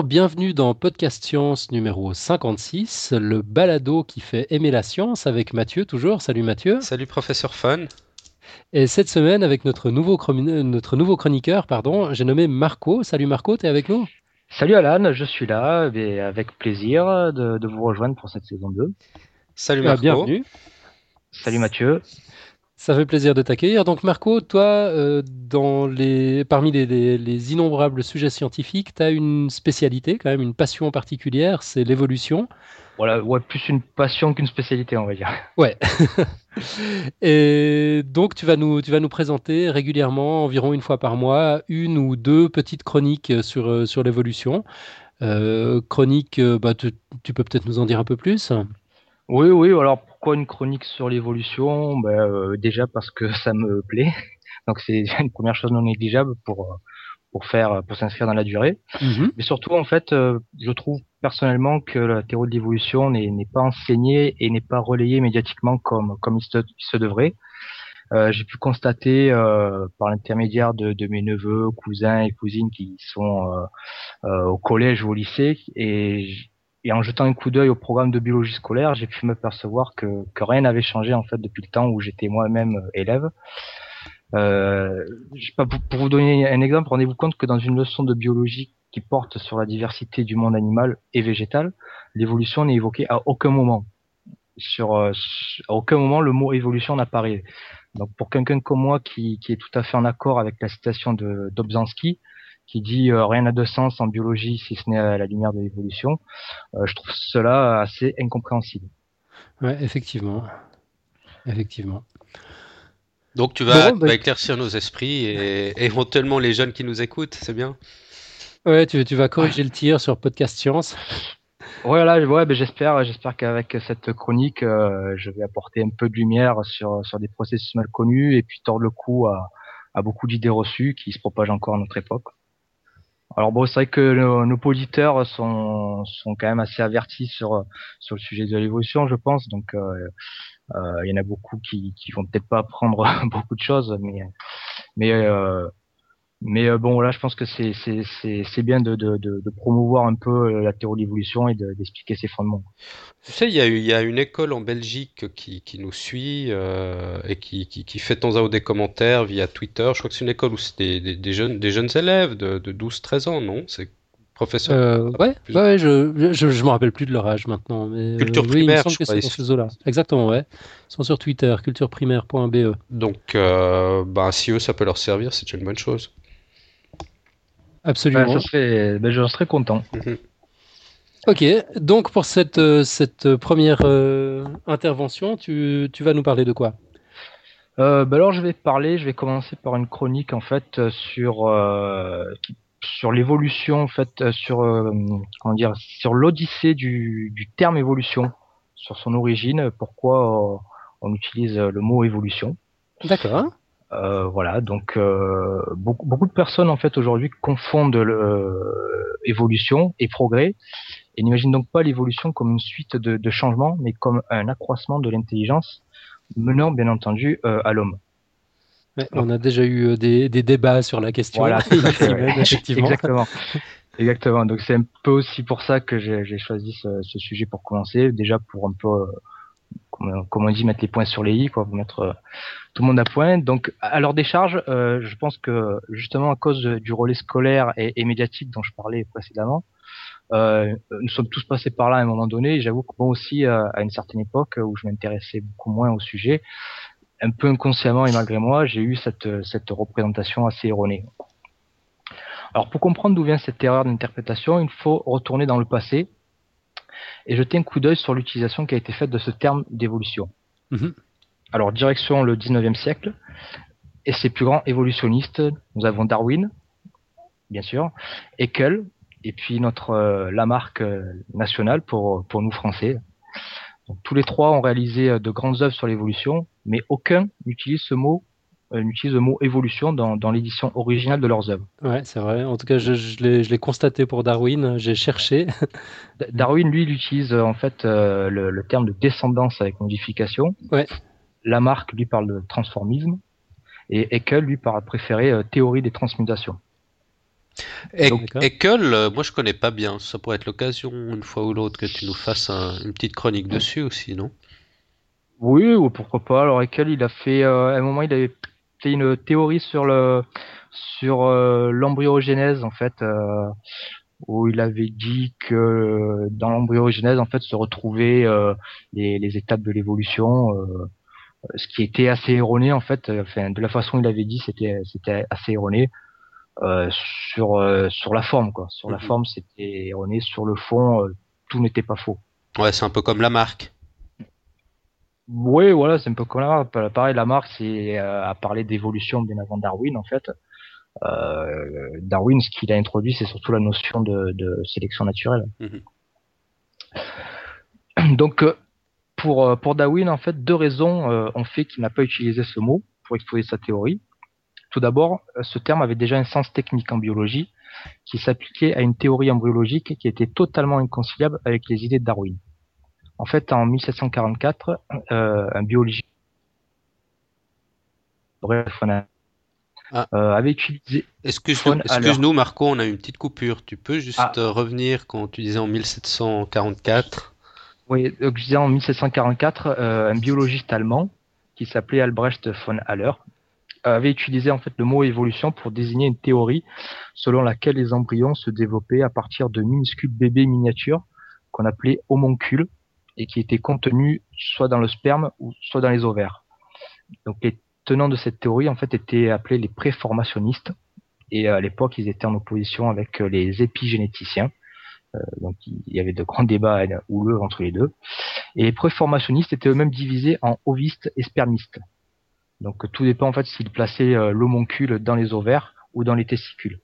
Bonjour, bienvenue dans Podcast Science numéro 56, le balado qui fait aimer la science avec Mathieu toujours. Salut Mathieu. Salut professeur Fun. Et cette semaine avec notre nouveau, notre nouveau chroniqueur, pardon, j'ai nommé Marco. Salut Marco, tu es avec nous? Salut Alan, je suis là et avec plaisir de, vous rejoindre pour cette saison 2. Salut bah, Marco. bienvenue. Salut Mathieu. Ça fait plaisir de t'accueillir. Donc Marco, toi, euh, dans les, parmi les, innombrables sujets scientifiques, tu as une spécialité, quand même une passion particulière, c'est l'évolution. Voilà, ouais, plus une passion qu'une spécialité, on va dire. Ouais. Et donc tu vas, nous, tu vas nous présenter régulièrement, environ une fois par mois, une ou deux petites chroniques sur, euh, sur l'évolution. Euh, chronique, bah, tu, tu peux peut-être nous en dire un peu plus? Oui, oui. Alors pourquoi une chronique sur l'évolution? Ben, euh, Déjà parce que ça me plaît. Donc c'est une première chose non négligeable pour pour faire pour s'inscrire dans la durée. Mm-hmm. Mais surtout en fait, euh, je trouve personnellement que la théorie de l'évolution n'est pas enseignée et n'est pas relayée médiatiquement comme comme il se, devrait. Euh, j'ai pu constater euh, par l'intermédiaire de, de, mes neveux, cousins et cousines qui sont euh, au collège ou au lycée et et en jetant un coup d'œil au programme de biologie scolaire, j'ai pu me percevoir que, que rien n'avait changé en fait depuis le temps où j'étais moi-même euh, élève. Euh, pas, pour vous donner un exemple, rendez-vous compte que dans une leçon de biologie qui porte sur la diversité du monde animal et végétal, l'évolution n'est évoquée à aucun moment. Sur, euh, à aucun moment le mot évolution n'apparaît. Donc pour quelqu'un comme moi qui, qui, est tout à fait en accord avec la citation de Dobzhansky, qui dit euh, rien n'a de sens en biologie si ce n'est à la lumière de l'évolution, euh, je trouve cela assez incompréhensible. Ouais, effectivement. Effectivement. Donc tu vas, bah, éclaircir nos esprits et éventuellement les jeunes qui nous écoutent, c'est bien? Ouais, tu, tu, vas corriger le tir sur Podcast Science. Voilà, ouais, ben j'espère, j'espère qu'avec cette chronique, euh, je vais apporter un peu de lumière sur, sur des processus mal connus et puis tordre le cou à, à beaucoup d'idées reçues qui se propagent encore à notre époque. Alors bon, c'est vrai que nos, auditeurs sont, sont quand même assez avertis sur sur le sujet de l'évolution, je pense. Donc euh, euh, il y en a beaucoup qui qui vont peut-être pas apprendre beaucoup de choses, mais mais euh, mais euh, bon, là, je pense que c'est c'est bien de, de, de, promouvoir un peu euh, la théorie de l'évolution et d'expliquer ses fondements. Tu sais, il y, a, il y a une école en Belgique qui, qui nous suit euh, et qui, qui, qui, fait de temps à autre des commentaires via Twitter. Je crois que c'est une école où c'est des, des, jeunes, des jeunes élèves de, de 12-13 ans, non? C'est professeur euh, Ouais, ouais je, je, je me rappelle plus de leur âge maintenant. Mais, Culture primaire, je crois. Ce là Exactement, ouais. Ils sont sur Twitter, cultureprimaire.be. Donc, euh, bah, si eux, ça peut leur servir, c'est une bonne chose. Absolument. Ben, ben, je serais content. Mhm. Ok, donc pour cette, cette première euh, intervention, tu, tu, vas nous parler de quoi? Euh, ben alors je vais parler, je vais commencer par une chronique en fait sur euh, sur l'évolution en fait sur comment dire sur l'odyssée du, du, terme évolution, sur son origine, pourquoi on utilise le mot évolution. D'accord. Euh, voilà, donc euh, beaucoup, beaucoup, de personnes en fait aujourd'hui confondent le, évolution et progrès et n'imaginent donc pas l'évolution comme une suite de, de, changements, mais comme un accroissement de l'intelligence menant bien entendu euh, à l'homme. on a déjà eu des, des, débats sur la question. Voilà, effectivement. Exactement. Exactement. Donc c'est un peu aussi pour ça que j'ai choisi ce, ce, sujet pour commencer, déjà pour un peu comme, on dit, mettre les points sur les i, quoi, mettre euh, tout le monde à point. Donc, à leur décharge, euh, je pense que justement à cause du relais scolaire et, médiatique dont je parlais précédemment, euh, nous sommes tous passés par là à un moment donné. J'avoue que moi aussi, à une certaine époque où je m'intéressais beaucoup moins au sujet, un peu inconsciemment et malgré moi, j'ai eu cette, cette représentation assez erronée. Alors, pour comprendre d'où vient cette erreur d'interprétation, il faut retourner dans le passé et jeter un coup d'œil sur l'utilisation qui a été faite de ce terme d'évolution. Mhm. Alors, direction le 19e siècle, et ses plus grands évolutionnistes, nous avons Darwin, bien sûr, Haeckel, et puis notre euh, Lamarck euh, national pour, pour nous français. tous les trois ont réalisé euh, de grandes œuvres sur l'évolution, mais aucun n'utilise ce mot euh, utilise le mot évolution dans, dans l'édition originale de leurs œuvres. Ouais, c'est vrai. En tout cas, je, je l'ai constaté pour Darwin. J'ai cherché. Darwin, lui, il utilise en fait euh, le, le, terme de descendance avec modification. Ouais. Lamarck, lui, parle de transformisme. Et Haeckel, lui, parle préféré euh, théorie des transmutations. Ekel, moi je connais pas bien. Ça pourrait être l'occasion une fois ou l'autre que tu nous fasses une petite chronique dessus aussi, non? Oui, ou pourquoi pas. Alors Ekel, il a fait à un moment, il avait fait une théorie sur le sur l'embryogenèse en fait où il avait dit que dans l'embryogenèse en fait se retrouvaient euh, les, les, étapes de l'évolution euh, ce qui était assez erroné en fait. Enfin de la façon il avait dit c'était c'était assez erroné euh, sur euh, sur la forme quoi. Sur la mhm. forme c'était erroné. Sur le fond euh, tout n'était pas faux. Ouais c'est un peu comme la marque oui voilà c'est un peu comme la marque pareil la marque c'est à parler d'évolution bien avant Darwin en fait euh, Darwin, ce qu'il a introduit, c'est surtout la notion de, sélection naturelle. Mhm. Donc, euh, pour, euh, pour Darwin, en fait, deux raisons ont fait qu'il n'a pas utilisé ce mot pour exposer sa théorie. Tout d'abord, ce terme avait déjà un sens technique en biologie qui s'appliquait à une théorie embryologique qui était totalement inconciliable avec les idées de Darwin. En fait, en 1744, un biologiste ah. Euh, avait utilisé. Excuse-nous, Marco, on a une petite coupure. Tu peux juste ah. euh, revenir quand tu disais en 1744 Oui, je disais en 1744, euh, un biologiste allemand qui s'appelait Albrecht von Haller avait utilisé en fait le mot évolution pour désigner une théorie selon laquelle les embryons se développaient à partir de minuscules bébés miniatures qu'on appelait homoncules et qui étaient contenus soit dans le sperme ou soit dans les ovaires. Donc les tenants de cette théorie en fait étaient appelés les préformationnistes et à l'époque ils étaient en opposition avec euh, les épigénéticiens. Euh, donc il y avait de grands débats houleux entre les deux. Et les préformationnistes étaient eux-mêmes divisés en ovistes et spermistes. Donc tout dépend en fait s'ils plaçaient euh, l'homoncule dans les ovaires ou dans les testicules.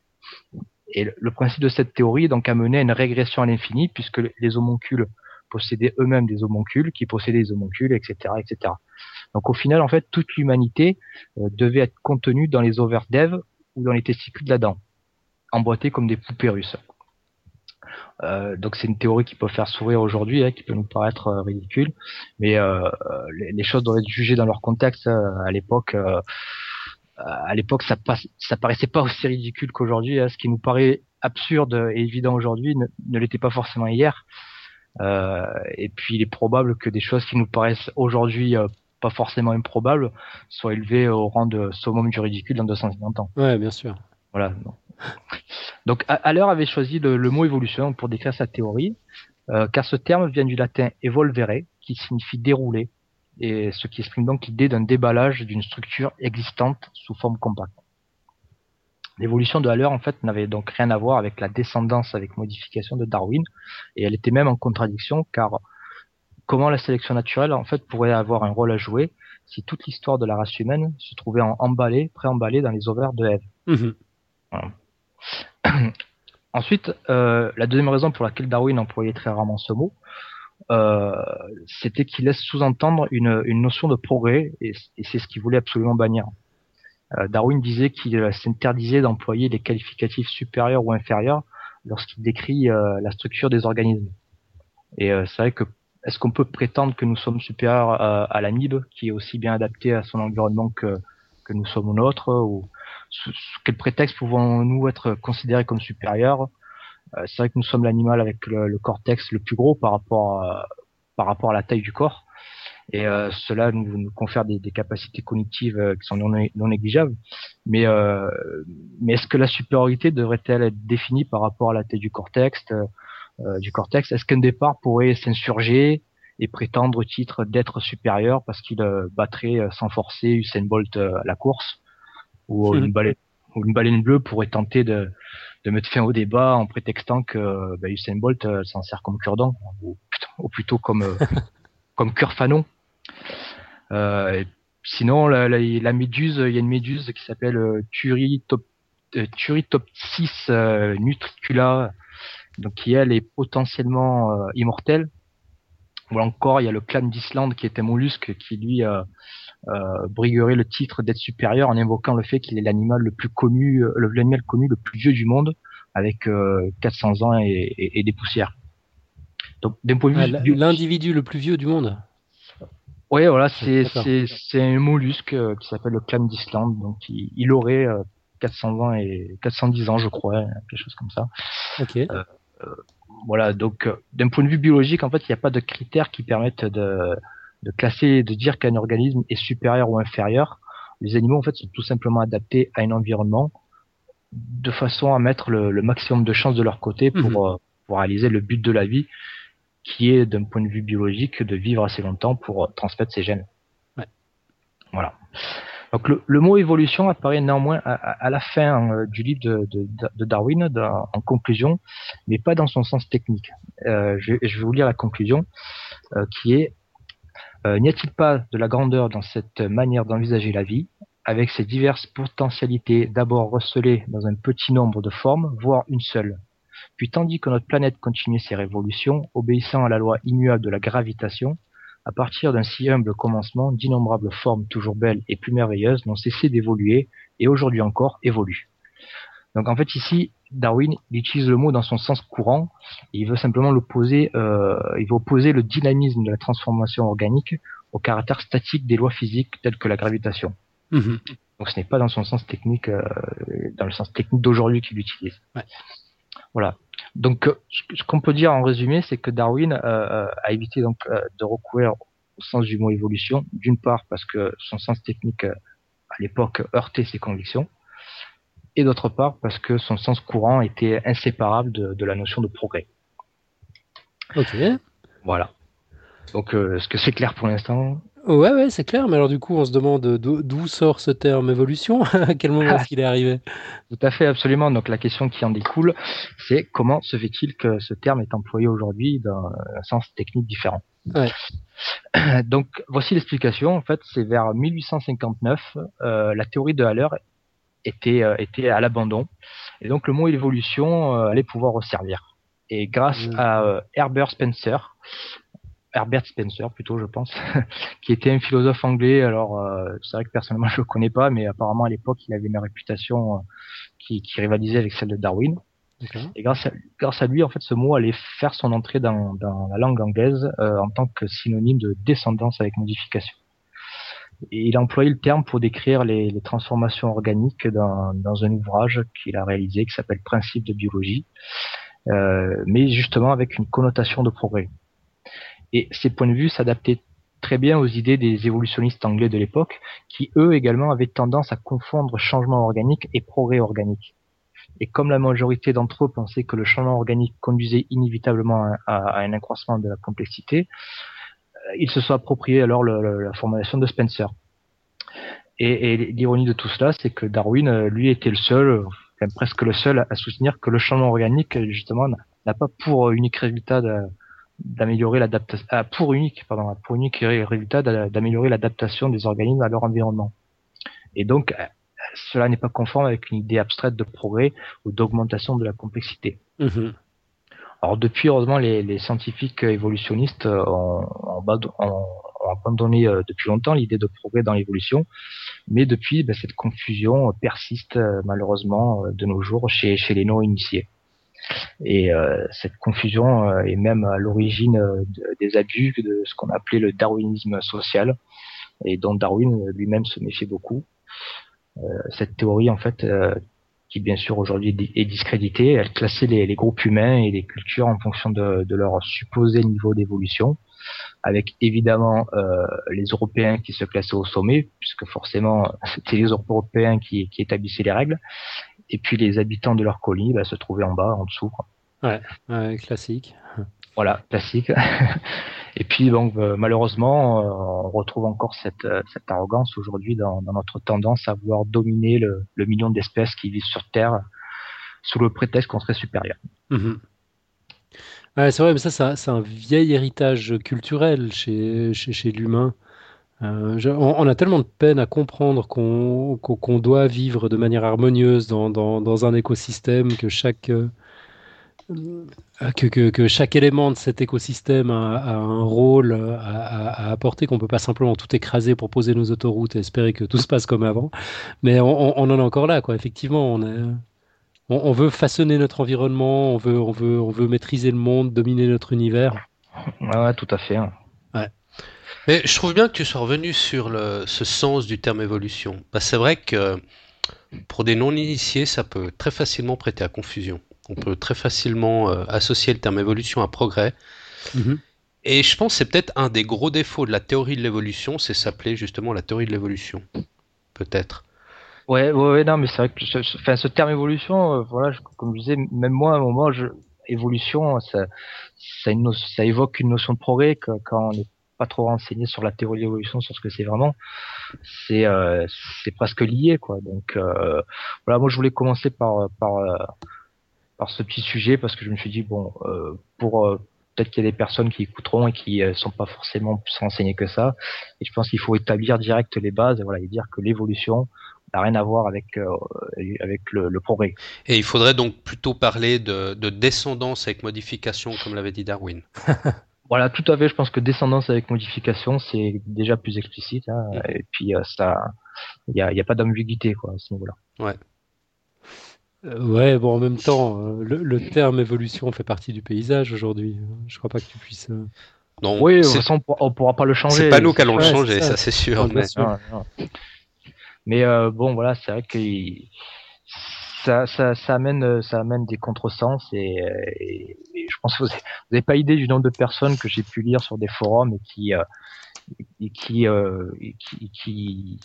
Et le principe de cette théorie est donc amené à une régression à l'infini puisque les homoncules possédaient eux-mêmes des homoncules qui possédaient des homoncules, etc., etc. Donc au final, en fait, toute l'humanité euh, devait être contenue dans les ovaires d'Ève ou dans les testicules d'Adam, emboîtés comme des poupées russes. Euh, donc c'est une théorie qui peut faire sourire aujourd'hui, hein, qui peut nous paraître euh, ridicule, mais les, choses doivent être jugées dans leur contexte. à l'époque, à l'époque, ça, ça paraissait pas aussi ridicule qu'aujourd'hui. Hein. ce qui nous paraît absurde et évident aujourd'hui ne l'était pas forcément hier. Et puis il est probable que des choses qui nous paraissent aujourd'hui pas forcément improbable, soit élevé au rang de summum du ridicule dans 250 ans. Ouais, bien sûr. Voilà. Donc, Haller avait choisi le, mot évolution pour décrire sa théorie, euh, car ce terme vient du latin evolvere, qui signifie dérouler, et ce qui exprime donc l'idée d'un déballage d'une structure existante sous forme compacte. L'évolution de Haller, en fait, n'avait donc rien à voir avec la descendance avec modification de Darwin, et elle était même en contradiction, car comment la sélection naturelle en fait pourrait avoir un rôle à jouer si toute l'histoire de la race humaine se trouvait en emballée, pré-emballée dans les ovaires de Ève? Mhm. Ensuite, euh, la deuxième raison pour laquelle Darwin employait très rarement ce mot, euh, c'était qu'il laisse sous-entendre une, une, notion de progrès, et, c'est ce qu'il voulait absolument bannir. Euh, Darwin disait qu'il s'interdisait d'employer des qualificatifs supérieurs ou inférieurs lorsqu'il décrit euh, la structure des organismes. Et euh, c'est vrai que est-ce qu'on peut prétendre que nous sommes supérieurs à, l'amibe, qui est aussi bien adapté à son environnement que, que nous sommes au nôtre Ou sous, quel prétexte pouvons-nous être considérés comme supérieurs? Euh, C'est vrai que nous sommes l'animal avec le, cortex le plus gros par rapport par rapport à la taille du corps. Et euh, cela nous, nous confère des, capacités cognitives euh, qui sont non, non négligeables. Mais, mais est-ce que la supériorité devrait-elle être définie par rapport à la taille du cortex euh, du cortex, est-ce qu'un départ pourrait s'insurger et prétendre au titre d'être supérieur parce qu'il euh, battrait euh, sans forcer Usain Bolt à la course? Ou une baleine ou une baleine bleue pourrait tenter de, de mettre fin au débat en prétextant que bah, Usain Bolt s'en sert comme cure-dent ou, plutôt comme comme cure-fanon. Euh, sinon, la, la, la, méduse, il y a une méduse qui s'appelle Turritopsis nutricula donc qui elle est potentiellement euh, immortelle. Ou encore, il y a le clan d'Islande qui un mollusque qui lui euh, euh, briguerait le titre d'être supérieur en invoquant le fait qu'il est l'animal le plus connu, euh, l'animal connu le plus vieux du monde, avec 400 ans et, des poussières. Donc, d'un point de vue l'individu le plus vieux du monde. Oui, voilà, c'est c'est un mollusque qui s'appelle le clan d'Islande, donc il, aurait 420 et 410 ans, je crois, quelque chose comme ça. Ok. Euh, voilà, donc d'un point de vue biologique, en fait, il n'y a pas de critères qui permettent de, de classer, de dire qu'un organisme est supérieur ou inférieur. Les animaux, en fait, sont tout simplement adaptés à un environnement de façon à mettre le, maximum de chances de leur côté pour, mhm. pour réaliser le but de la vie, qui est d'un point de vue biologique de vivre assez longtemps pour transmettre ses gènes. Voilà. Donc le, mot évolution apparaît néanmoins à, la fin euh, du livre de, Darwin en conclusion, mais pas dans son sens technique. Euh, je, vais vous lire la conclusion euh, qui est N'y a-t-il pas de la grandeur dans cette manière d'envisager la vie, avec ses diverses potentialités d'abord recelées dans un petit nombre de formes, voire une seule Puis tandis que notre planète continuait ses révolutions, obéissant à la loi immuable de la gravitation, à partir d'un si humble commencement, d'innombrables formes toujours belles et plus merveilleuses n'ont cessé d'évoluer et aujourd'hui encore évoluent. Donc en fait ici, Darwin il utilise le mot dans son sens courant. Et il veut simplement l'opposer, euh, il veut opposer le dynamisme de la transformation organique au caractère statique des lois physiques telles que la gravitation. Mhm. Donc ce n'est pas dans son sens technique, euh, dans le sens technique d'aujourd'hui qu'il utilise. Voilà. Donc, euh, ce qu'on peut dire en résumé, c'est que Darwin euh, euh, a évité donc de recourir au sens du mot évolution, d'une part parce que son sens technique à l'époque heurtait ses convictions, et d'autre part parce que son sens courant était inséparable de, la notion de progrès. Ok. Voilà. Donc, est-ce que c'est clair pour l'instant? Ouais, ouais, c'est clair. Mais alors, du coup, on se demande d'où sort ce terme évolution? À quel moment est-ce qu'il est arrivé? Tout à fait, absolument. Donc, la question qui en découle, c'est comment se fait-il que ce terme est employé aujourd'hui dans un sens technique différent? Ouais. Donc, voici l'explication. En fait, c'est vers 1859, euh, la théorie de Haller était, euh, était à l'abandon. Et donc, le mot évolution euh, allait pouvoir resservir. Et grâce mmh. à Herbert Spencer, Herbert Spencer plutôt je pense, qui était un philosophe anglais. Alors euh, c'est vrai que personnellement je le connais pas, mais apparemment à l'époque il avait une réputation euh, qui, rivalisait avec celle de Darwin. Et grâce à, grâce à lui, en fait, ce mot allait faire son entrée dans, la langue anglaise euh, en tant que synonyme de descendance avec modification. Et il a employé le terme pour décrire les, transformations organiques dans, dans, un ouvrage qu'il a réalisé qui s'appelle Principe de biologie, mais justement avec une connotation de progrès. Et ces points de vue s'adaptaient très bien aux idées des évolutionnistes anglais de l'époque, qui eux également avaient tendance à confondre changement organique et progrès organique. Et comme la majorité d'entre eux pensaient que le changement organique conduisait inévitablement à, un accroissement de la complexité, euh, ils se sont appropriés alors la formulation de Spencer. Et, l'ironie de tout cela, c'est que Darwin, euh, lui, était le seul, presque le seul, à soutenir que le changement organique, justement, n'a pas pour unique résultat d'améliorer l'adaptation ah, pour unique pardon pour unique résultat d'améliorer l'adaptation des organismes à leur environnement. Et donc euh, cela n'est pas conforme avec une idée abstraite de progrès ou d'augmentation de la complexité. Mm-hmm. alors depuis heureusement les, les scientifiques évolutionnistes ont, ont, abandonné euh, depuis longtemps l'idée de progrès dans l'évolution. Mais depuis ben, cette confusion persiste euh, malheureusement de nos jours chez, chez les non initiés et euh, cette confusion euh, est même à l'origine euh, des abus de ce qu'on appelait le darwinisme social, et dont Darwin lui-même se méfiait beaucoup. cette théorie, en fait, qui bien sûr aujourd'hui est discréditée, elle classait les, groupes humains et les cultures en fonction de, leur supposé niveau d'évolution, avec évidemment les Européens qui se classaient au sommet, puisque forcément c'était les Européens qui, qui établissaient les règles, et puis les habitants de leur colis bah, se trouvaient en bas, en dessous. Ouais, classique. Voilà, classique. et puis donc euh, malheureusement, euh, on retrouve encore cette, euh, cette arrogance aujourd'hui dans, dans, notre tendance à vouloir dominer le, le million d'espèces qui vivent sur Terre sous le prétexte qu'on serait supérieur. Mhm. Ouais, c'est vrai, mais ça, c'est un, vieil héritage culturel chez, chez, chez l'humain. Euh, on, a tellement de peine à comprendre qu'on doit vivre de manière harmonieuse dans, un écosystème, que chaque, euh, que, chaque élément de cet écosystème a, un rôle à, apporter, qu'on ne peut pas simplement tout écraser pour poser nos autoroutes et espérer que tout se passe comme avant. Mais on, en est encore là, quoi. Effectivement, on, veut façonner notre environnement, on veut maîtriser le monde, dominer notre univers. Ouais, tout à fait. Hein. Mais je trouve bien que tu sois revenu sur le, ce sens du terme évolution. Bah, c'est vrai que pour des non-initiés, ça peut très facilement prêter à confusion. On peut très facilement euh, associer le terme évolution à progrès. Mhm. Et je pense que c'est peut-être un des gros défauts de la théorie de l'évolution, c'est s'appeler justement la théorie de l'évolution. Peut-être. Ouais, ouais, non, mais c'est vrai que enfin, ce terme évolution, euh, voilà, comme je disais, même moi à un moment, je, évolution, ça, ça, ça, évoque une notion de progrès que, quand on n'est pas trop renseigné sur la théorie de l'évolution, sur ce que c'est vraiment, c'est euh, c'est presque lié, quoi. Donc euh, voilà, moi je voulais commencer par par par ce petit sujet parce que je me suis dit bon, pour peut-être qu'il y a des personnes qui écouteront et qui ne sont pas forcément plus renseignées que ça. Et je pense qu'il faut établir direct les bases et voilà, et dire que l'évolution, n'a rien à voir avec, euh, avec le, progrès. Et il faudrait donc plutôt parler de, descendance avec modification, comme l'avait dit Darwin. voilà, tout à fait. Je pense que descendance avec modification, c'est déjà plus explicite. Hein. Mm. Et puis, euh, ça, il n'y a, a, pas d'ambiguïté à ce niveau-là. Ouais. Euh, ouais, bon, en même temps, le, terme évolution fait partie du paysage aujourd'hui. Je crois pas que tu puisses. Non, oui, de toute façon, on pourra pas le changer. C'est pas nous qui allons le changer, ça, c'est sûr. mais... Mais euh, bon, voilà, c'est vrai que ça, ça, ça, amène, ça amène des contresens et, et, je pense que vous n'avez pas idée du nombre de personnes que j'ai pu lire sur des forums et qui, euh, et qui, euh, qui, qui,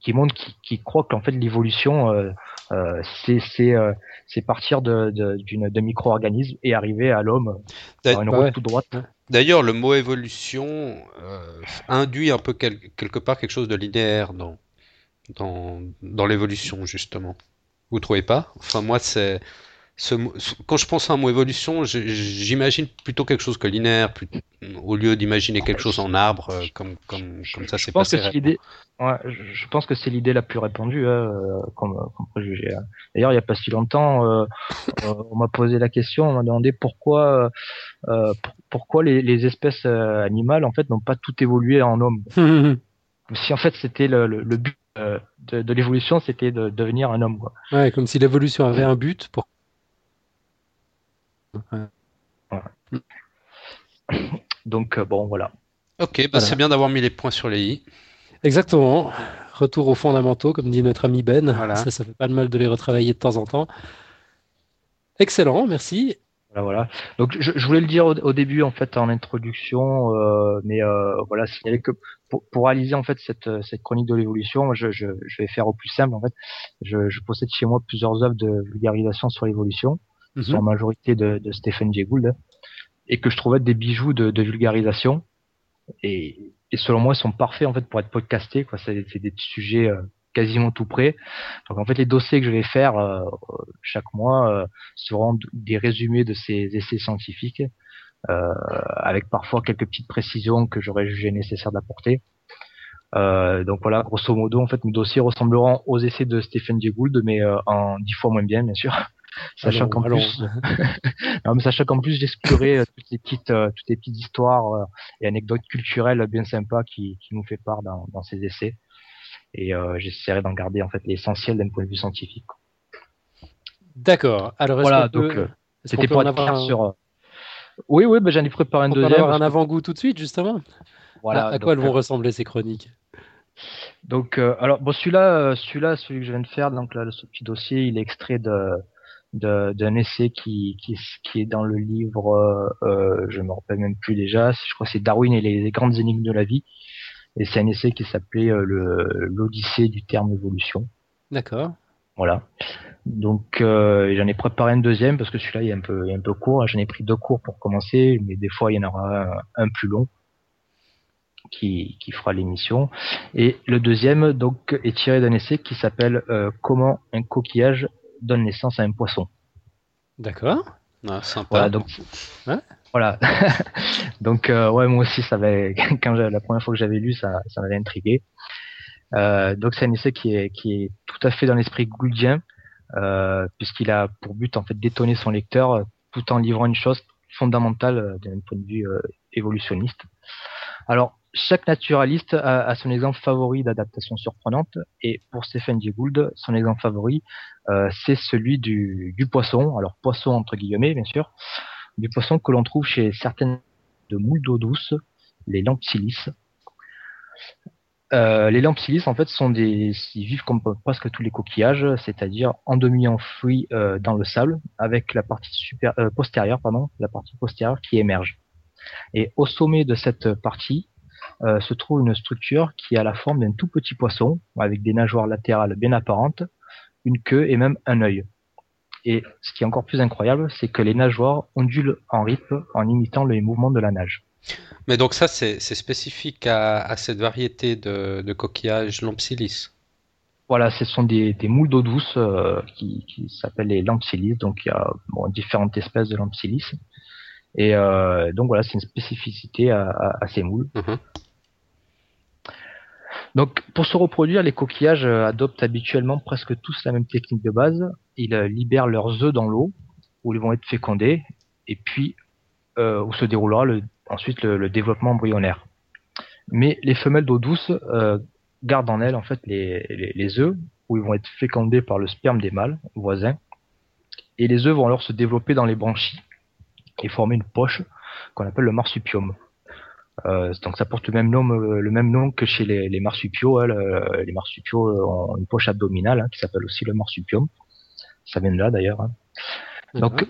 qui montrent, qui, qui croient qu'en fait l'évolution, euh, euh, c'est c'est euh, c'est partir de, de, de micro-organismes et arriver à l'homme par une route toute droite. D'ailleurs, le mot évolution induit un peu quelque part quelque chose de linéaire dans dans, dans l'évolution, justement. Vous trouvez pas? Enfin, moi, c'est. Ce, quand je pense à un mot évolution, j'imagine plutôt quelque chose que linéaire, au lieu d'imaginer quelque chose en arbre, euh, comme, comme, comme ça c'est passé. Ouais, je pense que c'est l'idée la plus répandue hein, euh, préjugé. Hein. D'ailleurs, il n'y a pas si longtemps, euh, on m'a posé la question, on m'a demandé pourquoi, pourquoi les, les, espèces animales en fait n'ont pas tout évolué en homme. si en fait c'était le, le, le but euh, de, l'évolution, c'était de devenir un homme. Quoi. Ouais, comme si l'évolution avait un but pour. Donc, euh, bon, voilà. Ok, bah c'est bien d'avoir mis les points sur les i. Exactement. Retour aux fondamentaux, comme dit notre ami Ben. Ça, ça fait pas de mal de les retravailler de temps en temps. Excellent, merci. Voilà, voilà. Donc je, je, voulais le dire au, début en fait en introduction, euh, mais euh, voilà, signaler que pour, pour, réaliser en fait cette, cette chronique de l'évolution, je, je, je, vais faire au plus simple en fait. Je, je possède chez moi plusieurs œuvres de vulgarisation sur l'évolution, mhm. sont en majorité de, de Stephen Jay Gould, et que je trouvais des bijoux de, de vulgarisation. Et, et, selon moi, ils sont parfaits en fait pour être podcastés. Quoi, c'est des sujets euh, quasiment tout prêt. Donc en fait, les dossiers que je vais faire euh, chaque mois euh, seront des résumés de ces essais scientifiques, euh, avec parfois quelques petites précisions que j'aurais jugé nécessaire d'apporter. donc voilà, grosso modo, en fait, mes dossiers ressembleront aux essais de Stephen Jay Gould, mais en dix fois moins bien, bien sûr. Sachant qu'en plus, non, mais sachant qu'en plus j'explorerai toutes les petites, toutes les petites histoires et anecdotes culturelles bien sympas qui, qui nous fait part dans, dans ces essais et euh, j'essaierai d'en garder en fait l'essentiel d'un point de vue scientifique. D'accord. Alors voilà, donc euh, c'était pour être sur. Euh, oui, oui, ben, j'en ai préparé un on deuxième. un avant-goût tout de suite, justement? Voilà. À, quoi elles vont ressembler ces chroniques? Donc, alors bon, celui-là, celui-là, celui que je viens de faire, donc là, ce petit dossier, il est extrait de d'un essai qui, qui, qui, est dans le livre, euh, je me rappelle même plus déjà, je crois que c'est Darwin et les grandes énigmes de la vie, et c'est un essai qui s'appelait euh, l'Odyssée du terme évolution. D'accord. Voilà. Donc euh, j'en ai préparé un deuxième parce que celui-là il est un peu, un peu court. J'en ai pris deux cours pour commencer, mais des fois il y en aura un, plus long qui, qui fera l'émission. Et le deuxième donc est tiré d'un essai qui s'appelle euh, Comment un coquillage donne naissance à un poisson. D'accord. Ah, sympa. Voilà, donc, voilà. Donc euh, ouais, moi aussi, ça avait quand la première fois que j'avais lu, ça, ça m'avait intrigué. Euh, donc c'est un essai qui est qui est tout à fait dans l'esprit gouldien, euh, puisqu'il a pour but en fait d'étonner son lecteur euh, tout en livrant une chose fondamentale euh, d'un point de vue évolutionniste. Alors chaque naturaliste a, a son exemple favori d'adaptation surprenante, et pour Stephen Jay Gould, son exemple favori, euh, c'est celui du, du, poisson. Alors poisson entre guillemets, bien sûr, du poisson que l'on trouve chez certaines de moules d'eau douce, les Lampsilis. euh, les lampes silice, en fait, sont des, ils vivent comme presque tous les coquillages, c'est-à-dire en demi enfouis euh, dans le sable, avec la partie euh, postérieure, pardon, la partie postérieure qui émerge. Et au sommet de cette partie se trouve une structure qui a la forme d'un tout petit poisson, avec des nageoires latérales bien apparentes, une queue et même un œil. Et ce qui est encore plus incroyable, c'est que les nageoires ondulent en rythme en imitant les mouvements de la nage. Mais donc ça, c'est spécifique à, cette variété de, coquillages Lampsilis Voilà, ce sont des, moules d'eau douce euh, qui, s'appellent les Lampsilis. Donc il y a différentes espèces de Lampsilis. Et euh, donc voilà, c'est une spécificité à, ces moules. Mhm. Donc pour se reproduire, les coquillages euh, adoptent habituellement presque tous la même technique de base. Ils libèrent leurs œufs dans l'eau, où ils vont être fécondés, et puis où se déroulera le ensuite le, développement embryonnaire. Mais les femelles d'eau douce euh, gardent en elles en fait les, œufs où ils vont être fécondés par le sperme des mâles voisins et les œufs vont alors se développer dans les branchies et former une poche qu'on appelle le marsupium. Euh, donc ça porte le même nom, le même nom que chez les, les marsupiaux. Hein, les marsupiaux ont une poche abdominale hein, qui s'appelle aussi le marsupium. Ça vient de là d'ailleurs. Hein. Donc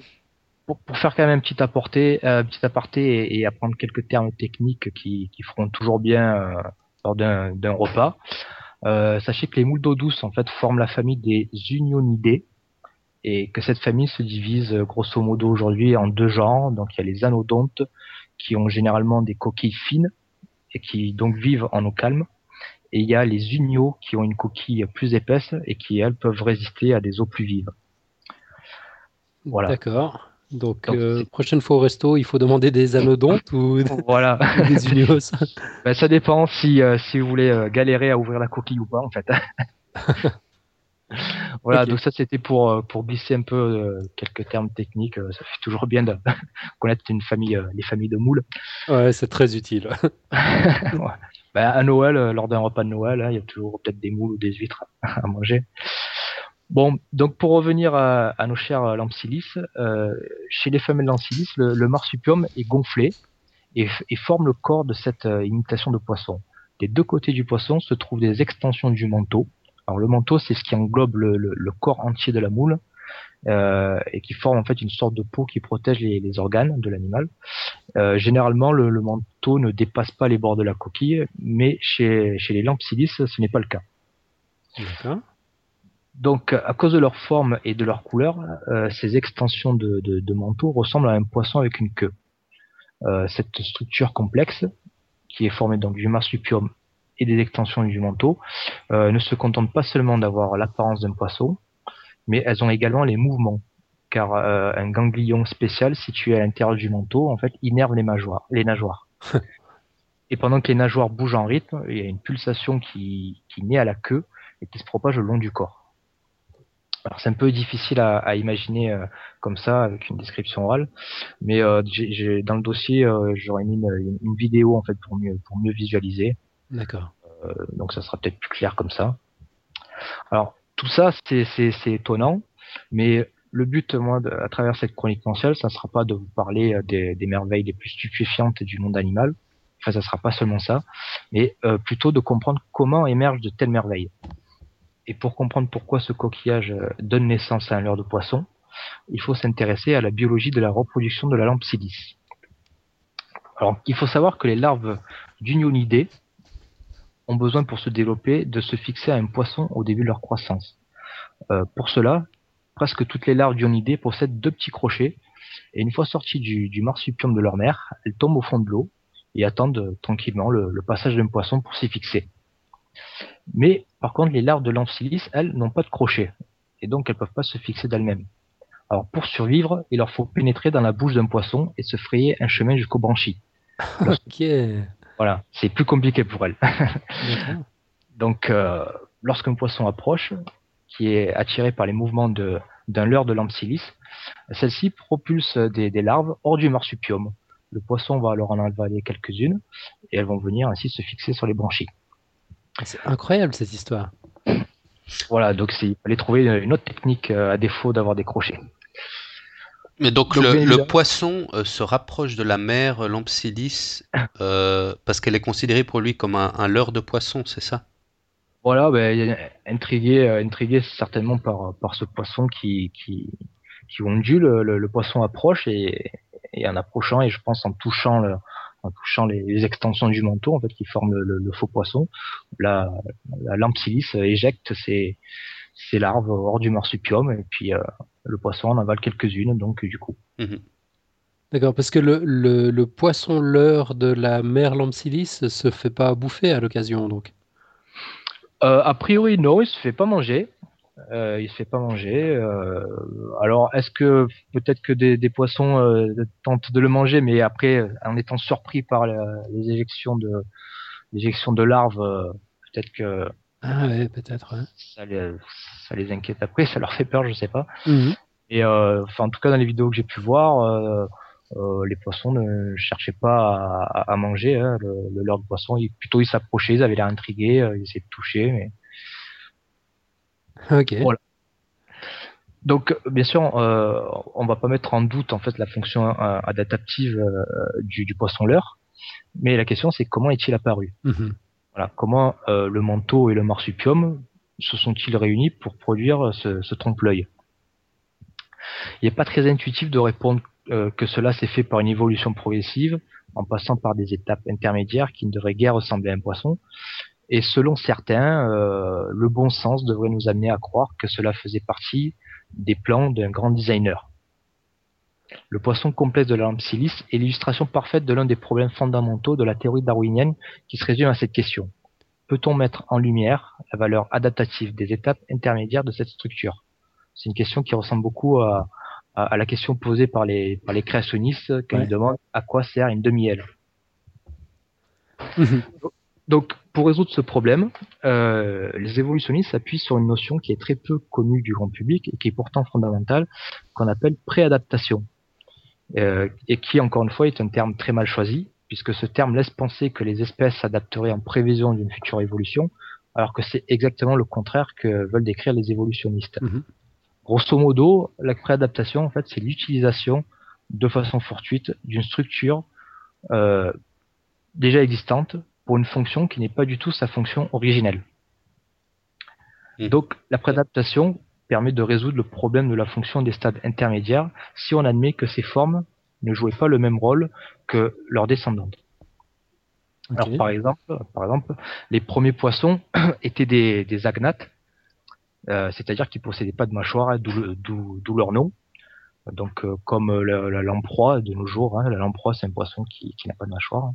pour, faire quand même un petit apporté, euh, petit aparté et, apprendre quelques termes techniques qui, qui feront toujours bien euh, lors d'un repas. Euh, sachez que les moules d'eau douce en fait forment la famille des Unionidés et que cette famille se divise grosso modo aujourd'hui en deux genres. Donc il y a les anodontes qui ont généralement des coquilles fines et qui donc vivent en eau calme. Et il y a les unios qui ont une coquille plus épaisse et qui elles peuvent résister à des eaux plus vives. Voilà. D'accord. Donc, euh, prochaine fois au resto, il faut demander des anodontes ou voilà. des unios. ben, ça dépend si, euh, si vous voulez euh, galérer à ouvrir la coquille ou pas, en fait. voilà, donc ça c'était pour, pour glisser un peu quelques termes techniques. ça fait toujours bien de connaître une famille, les familles de moules. Ouais, c'est très utile. ben, à Noël, lors d'un repas de Noël, hein, il y a toujours peut-être des moules ou des huîtres à manger. Bon, donc pour revenir à, nos chers Lampsilis, euh, chez les femelles Lampsilis, le, le, marsupium est gonflé et, forme le corps de cette euh, imitation de poisson. Des deux côtés du poisson se trouvent des extensions du manteau. Alors le manteau, c'est ce qui englobe le, corps entier de la moule euh, et qui forme en fait une sorte de peau qui protège les, organes de l'animal. généralement, le, manteau ne dépasse pas les bords de la coquille, mais chez, chez les Lampsilis, ce n'est pas le cas. D'accord. Donc, à cause de leur forme et de leur couleur, euh, ces extensions de, de, manteau ressemblent à un poisson avec une queue. Euh, cette structure complexe, qui est formée donc du marsupium et des extensions du manteau, euh, ne se contente pas seulement d'avoir l'apparence d'un poisson, mais elles ont également les mouvements, car un ganglion spécial situé à l'intérieur du manteau, en fait, innerve les, nageoires. Les nageoires. et pendant que les nageoires bougent en rythme, il y a une pulsation qui, qui naît à la queue et qui se propage le long du corps. Alors c'est un peu difficile à, à imaginer euh, comme ça avec une description orale, mais euh, j'ai dans le dossier euh, j'aurais mis une, une, vidéo en fait pour mieux pour mieux visualiser. D'accord. Euh, donc ça sera peut-être plus clair comme ça. Alors tout ça c'est c'est étonnant, mais le but moi de, à travers cette chronique mensuelle, ça ne sera pas de vous parler des, des, merveilles les plus stupéfiantes du monde animal. Enfin ça sera pas seulement ça, mais plutôt de comprendre comment émergent de telles merveilles. Et pour comprendre pourquoi ce coquillage euh, donne naissance à un leurre de poisson, il faut s'intéresser à la biologie de la reproduction de la lampsidis. Alors, il faut savoir que les larves d'unionidés ont besoin pour se développer de se fixer à un poisson au début de leur croissance. Euh, pour cela, presque toutes les larves d'unionidés possèdent deux petits crochets et une fois sorties du, marsupium de leur mère, elles tombent au fond de l'eau et attendent tranquillement le passage d'un poisson pour s'y fixer. Mais par contre, les larves de l'amphilis, elles, n'ont pas de crochet, et donc elles peuvent pas se fixer d'elles-mêmes. Alors pour survivre, il leur faut pénétrer dans la bouche d'un poisson et se frayer un chemin jusqu'au branchis. ok. Voilà, c'est plus compliqué pour elles. donc euh, lorsqu'un poisson approche, qui est attiré par les mouvements d'un leurre de l'ampsilis, celle-ci propulse des, des, larves hors du marsupium. Le poisson va alors en avaler quelques-unes et elles vont venir ainsi se fixer sur les branchies. C'est incroyable cette histoire. Voilà, donc il fallait trouver une autre technique euh, à défaut d'avoir des crochets. Mais donc, le, poisson euh, se rapproche de la mère Lampsilis euh, parce qu'elle est considérée pour lui comme un, leurre de poisson, c'est ça? Voilà, ben, intrigué, intrigué certainement par, par ce poisson qui, qui, qui ondule, le, le, poisson approche et, et, en approchant, et je pense en touchant le, en touchant les, extensions du manteau en fait qui forment le, faux poisson, la, la Lampsilis éjecte ses, ses larves hors du marsupium et puis euh, le poisson en avale quelques-unes donc du coup. Mhm. D'accord, parce que le, le, poisson leurre de la mère Lampsilis se fait pas bouffer à l'occasion donc. Euh, a priori non, il se fait pas manger. Euh, il se fait pas manger. Euh, alors, est-ce que peut-être que des, des poissons euh, tentent de le manger, mais après, en étant surpris par les éjections de l'éjection de larves, peut-être que ah ouais, peut-être. Ça, les, ça les inquiète après, ça leur fait peur, je sais pas. Mhm. Et enfin, en tout cas, dans les vidéos que j'ai pu voir. les poissons ne cherchaient pas à, à manger hein, le, le leurre de poisson. Ils, plutôt, ils s'approchaient, ils avaient l'air intrigués, ils essayaient de toucher, mais Ok. Donc, bien sûr, euh, on va pas mettre en doute en fait la fonction euh, adaptative euh, du, poisson leurre, mais la question c'est comment est-il apparu? Mhm. Voilà, comment euh, le manteau et le marsupium se sont-ils réunis pour produire ce, trompe-l'œil? Il n'est pas très intuitif de répondre que cela s'est fait par une évolution progressive, en passant par des étapes intermédiaires qui ne devraient guère ressembler à un poisson, et selon certains, euh, le bon sens devrait nous amener à croire que cela faisait partie des plans d'un grand designer. Le poisson complexe de la lampe silice est l'illustration parfaite de l'un des problèmes fondamentaux de la théorie darwinienne qui se résume à cette question. Peut-on mettre en lumière la valeur adaptative des étapes intermédiaires de cette structure? C'est une question qui ressemble beaucoup à, la question posée par les, par les créationnistes quand ils demandent à quoi sert une demi-aile. Donc, pour résoudre ce problème, euh, les évolutionnistes s'appuient sur une notion qui est très peu connue du grand public et qui est pourtant fondamentale, qu'on appelle préadaptation, euh, et qui, encore une fois, est un terme très mal choisi, puisque ce terme laisse penser que les espèces s'adapteraient en prévision d'une future évolution, alors que c'est exactement le contraire que veulent décrire les évolutionnistes. Mhm. Grosso modo, la préadaptation, en fait, c'est l'utilisation de façon fortuite d'une structure euh, déjà existante pour une fonction qui n'est pas du tout sa fonction originelle. Hmm. Donc la préadaptation permet de résoudre le problème de la fonction des stades intermédiaires si on admet que ces formes ne jouaient pas le même rôle que leurs descendantes. Alors par exemple, par exemple, les premiers poissons étaient des, des agnates, euh, c'est-à-dire qu'ils possédaient pas de mâchoire, hein, d'où leur nom. Donc euh, comme la, lamproie de nos jours, hein, la lamproie c'est un poisson qui, qui n'a pas de mâchoire. Hein.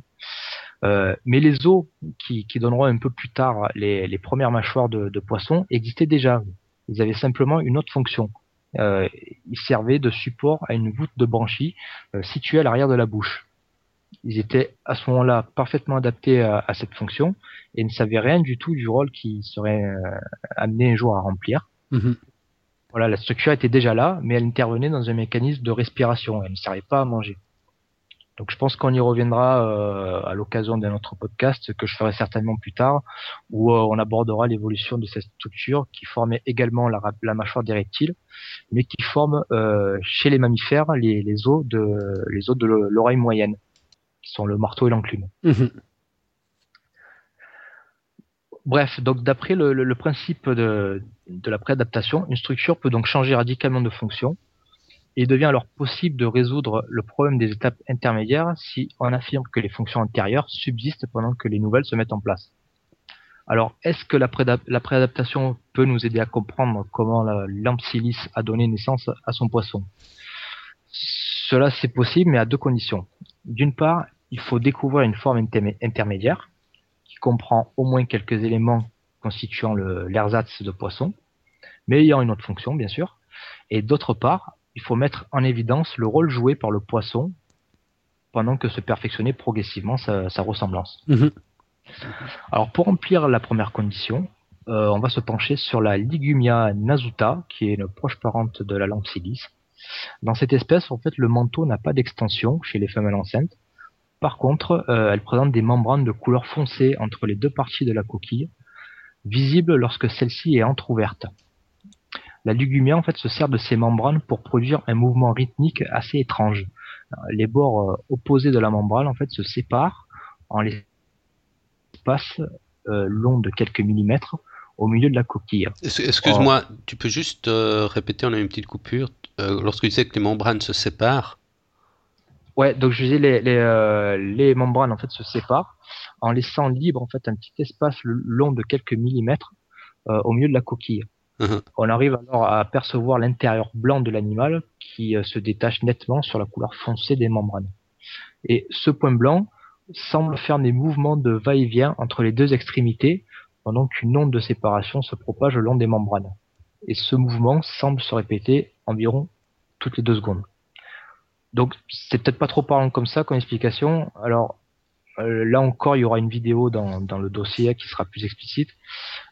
Euh, mais les os qui, qui, donneront un peu plus tard les, les premières mâchoires de, de, poissons existaient déjà. Ils avaient simplement une autre fonction. Euh, ils servaient de support à une voûte de branchies euh, située à l'arrière de la bouche. Ils étaient à ce moment-là parfaitement adaptés à, à, cette fonction et ne savaient rien du tout du rôle qu'ils seraient euh, amenés un jour à remplir. Mhm. Voilà, la structure était déjà là, mais elle intervenait dans un mécanisme de respiration. Elle ne servait pas à manger. Donc je pense qu'on y reviendra euh, à l'occasion d'un autre podcast que je ferai certainement plus tard, où euh, on abordera l'évolution de cette structure qui formait également la, mâchoire des reptiles, mais qui forme euh, chez les mammifères les, os de les os de l'oreille moyenne, qui sont le marteau et l'enclume. Mhm. Bref, donc d'après le, principe de, de la préadaptation, une structure peut donc changer radicalement de fonction il devient alors possible de résoudre le problème des étapes intermédiaires si on affirme que les fonctions antérieures subsistent pendant que les nouvelles se mettent en place. Alors, est-ce que la, préadaptation peut nous aider à comprendre comment la a donné naissance à son poisson? Cela, c'est possible, mais à deux conditions. D'une part, il faut découvrir une forme intermédiaire qui comprend au moins quelques éléments constituant l'ersatz de poisson, mais ayant une autre fonction, bien sûr. Et d'autre part, il faut mettre en évidence le rôle joué par le poisson pendant que se perfectionnait progressivement sa, ressemblance. Mhm. Alors pour remplir la première condition, euh, on va se pencher sur la Ligumia nasuta, qui est une proche parente de la Lampsilis. Dans cette espèce, en fait, le manteau n'a pas d'extension chez les femelles enceintes. Par contre, euh, elle présente des membranes de couleur foncée entre les deux parties de la coquille, visibles lorsque celle-ci est entr'ouverte. La lugumia en fait se sert de ses membranes pour produire un mouvement rythmique assez étrange. Les bords opposés de la membrane en fait se séparent en l'espace long de quelques millimètres au milieu de la coquille. Excuse-moi, tu peux juste répéter, on a une petite coupure. lorsque tu disais que les membranes se séparent, Ouais, donc je disais les, les, euh, les, membranes en fait se séparent en laissant libre en fait un petit espace long de quelques millimètres euh, au milieu de la coquille. Uh-huh. On arrive alors à percevoir l'intérieur blanc de l'animal qui euh, se détache nettement sur la couleur foncée des membranes. Et ce point blanc semble faire des mouvements de va-et-vient entre les deux extrémités pendant qu'une onde de séparation se propage le long des membranes. Et ce mouvement semble se répéter environ toutes les deux secondes. Donc c'est peut-être pas trop parlant comme ça comme explication. Alors euh, là encore, il y aura une vidéo dans, dans, le dossier qui sera plus explicite.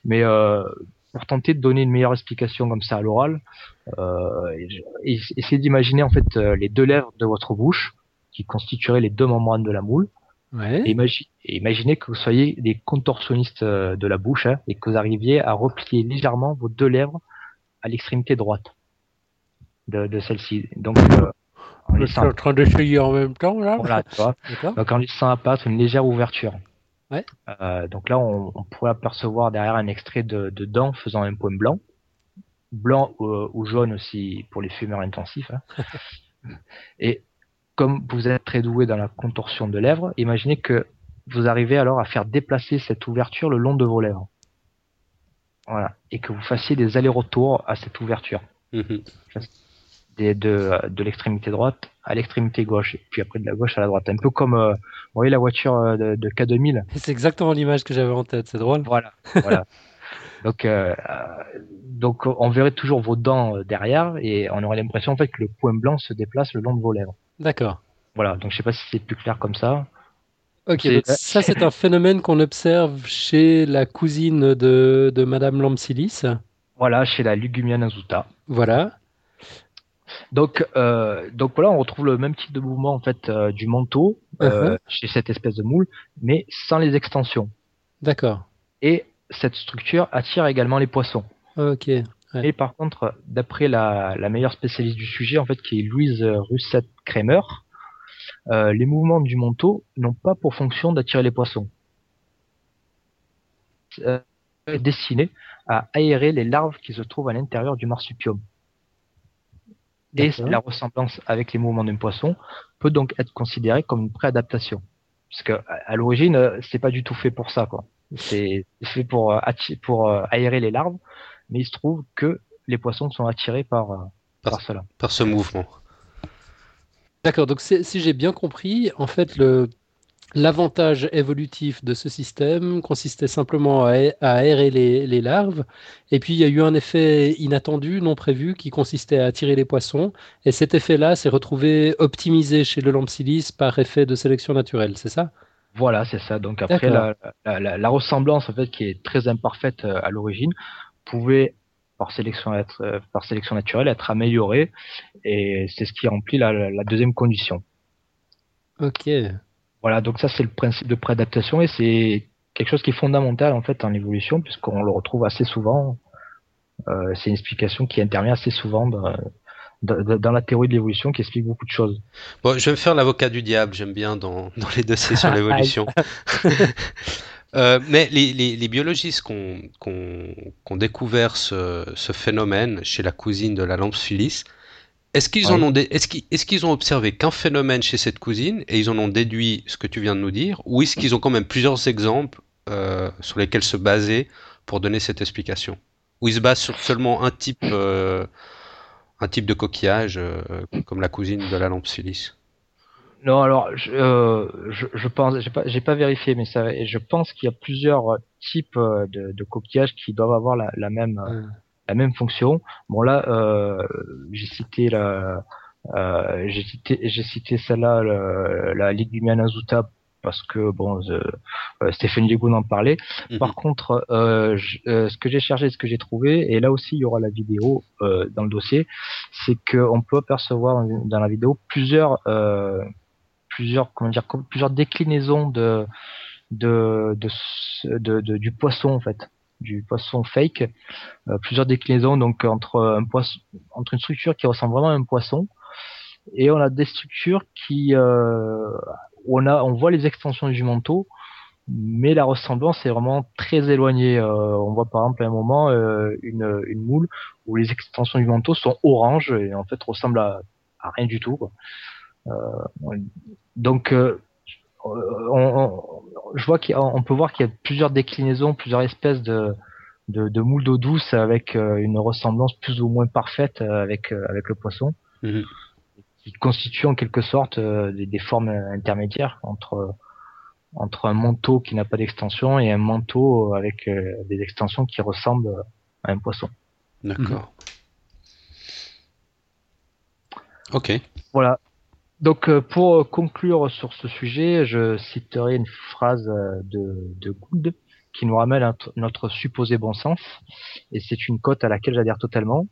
Mais euh, pour tenter de donner une meilleure explication comme ça à l'oral, euh, essayez d'imaginer en fait euh, les deux lèvres de votre bouche qui constitueraient les deux membranes de la moule. Ouais. Et, imaginez que vous soyez des contorsionnistes euh, de la bouche hein, et que vous arriviez à replier légèrement vos deux lèvres à l'extrémité droite de, de celle-ci. Donc euh, je suis en train d'essayer en même temps, là? Voilà, tu vois. donc en laissant apparaître une légère ouverture. Ouais. Euh, donc là, on, on, pourrait apercevoir derrière un extrait de, de dents faisant un point blanc. Blanc euh, ou jaune aussi pour les fumeurs intensifs. Hein. Et comme vous êtes très doué dans la contorsion de lèvres, imaginez que vous arrivez alors à faire déplacer cette ouverture le long de vos lèvres. Voilà. Et que vous fassiez des allers-retours à cette ouverture. De, de l'extrémité droite à l'extrémité gauche, et puis après de la gauche à la droite. Un peu comme, euh, vous voyez, la voiture euh, de, de K2000. C'est exactement l'image que j'avais en tête, c'est drôle. Voilà, voilà. Donc, euh, donc, on verrait toujours vos dents derrière, et on aurait l'impression en fait que le point blanc se déplace le long de vos lèvres. D'accord. Voilà, donc je sais pas si c'est plus clair comme ça. Ok, ça c'est un phénomène qu'on observe chez la cousine de, de Madame Lampsilis. Voilà, chez la Lugumia nazuta. Voilà. Donc, euh, donc voilà, on retrouve le même type de mouvement en fait euh, du manteau euh, uh-huh. chez cette espèce de moule, mais sans les extensions. D'accord. Et cette structure attire également les poissons. Ok. Et par contre, d'après la, la, meilleure spécialiste du sujet, en fait, qui est Louise Russet-Kramer, euh, les mouvements du manteau n'ont pas pour fonction d'attirer les poissons. Destiné à aérer les larves qui se trouvent à l'intérieur du marsupium et la ressemblance avec les mouvements d'un poisson peut donc être considérée comme une préadaptation. Parce que à l'origine, euh, c'est pas du tout fait pour ça, quoi. C'est fait pour euh, pour euh, aérer les larves, mais il se trouve que les poissons sont attirés par par, par cela. Par ce mouvement. D'accord. Donc si j'ai bien compris, en fait, le L'avantage évolutif de ce système consistait simplement à, aérer les, larves, et puis il y a eu un effet inattendu, non prévu, qui consistait à attirer les poissons, et cet effet-là s'est retrouvé optimisé chez le lampsilis par effet de sélection naturelle, c'est ça? Voilà, c'est ça. Donc après, la, ressemblance, en fait, qui est très imparfaite euh, à l'origine, pouvait par sélection, être, euh, par sélection naturelle être améliorée, et c'est ce qui remplit la deuxième condition. Ok. Voilà, donc ça c'est le principe de préadaptation et c'est quelque chose qui est fondamental en fait en évolution puisqu'on le retrouve assez souvent. Euh, c'est une explication qui intervient assez souvent dans, dans, la théorie de l'évolution qui explique beaucoup de choses. Bon, je vais me faire l'avocat du diable, j'aime bien dans, dans les dossiers sur l'évolution. euh, mais les, les, les biologistes qui ont, qu découvert ce, ce, phénomène chez la cousine de la lampe Phyllis est-ce qu'ils ont, est-ce qu'ils, ont observé qu'un phénomène chez cette cousine et ils en ont déduit ce que tu viens de nous dire, ou est-ce qu'ils ont quand même plusieurs exemples euh, sur lesquels se baser pour donner cette explication? Ou ils se basent sur seulement un type, euh, un type de coquillage, euh, comme la cousine de la lampe silice Non, alors je, je, pense, j'ai pas, j'ai pas vérifié, mais ça, je pense qu'il y a plusieurs types de, de coquillages qui doivent avoir la, la même la même fonction. Bon là, euh, j'ai cité la, euh, j'ai cité, j'ai cité celle-là, la Ligumia Nazuta parce que bon, euh, Stéphane Legoun en parlait. Mhm. Par contre, euh, euh, ce que j'ai cherché, ce que j'ai trouvé, et là aussi il y aura la vidéo euh, dans le dossier, c'est qu'on peut apercevoir dans la vidéo plusieurs, euh, plusieurs, comment dire, plusieurs déclinaisons de, de, de, de, de du poisson en fait. Du poisson fake, plusieurs déclinaisons donc entre un poisson, entre une structure qui ressemble vraiment à un poisson et on a des structures qui on a on voit les extensions du manteau mais la ressemblance est vraiment très éloignée. on voit par exemple à un moment une, une moule où les extensions du manteau sont orange et en fait ressemblent à, à rien du tout. Quoi. Euh, donc, euh, on, je vois qu'on peut voir qu'il y a plusieurs déclinaisons, plusieurs espèces de, de, de moules d'eau douce avec euh, une ressemblance plus ou moins parfaite avec, avec le poisson, mhm. qui constitue en quelque sorte des, des, formes intermédiaires entre, entre un manteau qui n'a pas d'extension et un manteau avec des extensions qui ressemblent à un poisson. D'accord. Ok. Voilà. Donc euh, pour conclure sur ce sujet, je citerai une phrase euh, de, de Gould qui nous ramène notre supposé bon sens, et c'est une cote à laquelle j'adhère totalement.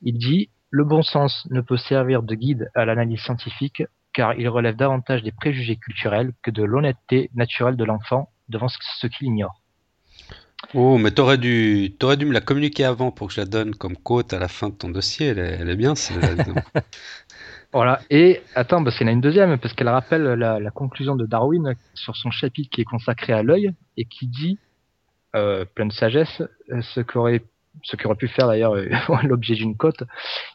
Il dit Le bon sens ne peut servir de guide à l'analyse scientifique car il relève davantage des préjugés culturels que de l'honnêteté naturelle de l'enfant devant ce qu'il ignore. Oh, mais t'aurais dû, aurais dû me la communiquer avant pour que je la donne comme quote à la fin de ton dossier. Elle est, elle est bien, Voilà. Et attends, bah, c'est une deuxième parce qu'elle rappelle la, conclusion de Darwin sur son chapitre qui est consacré à l'œil et qui dit, euh, plein de sagesse, euh, ce qu'aurait ce qui aurait pu faire d'ailleurs euh, l'objet d'une cote.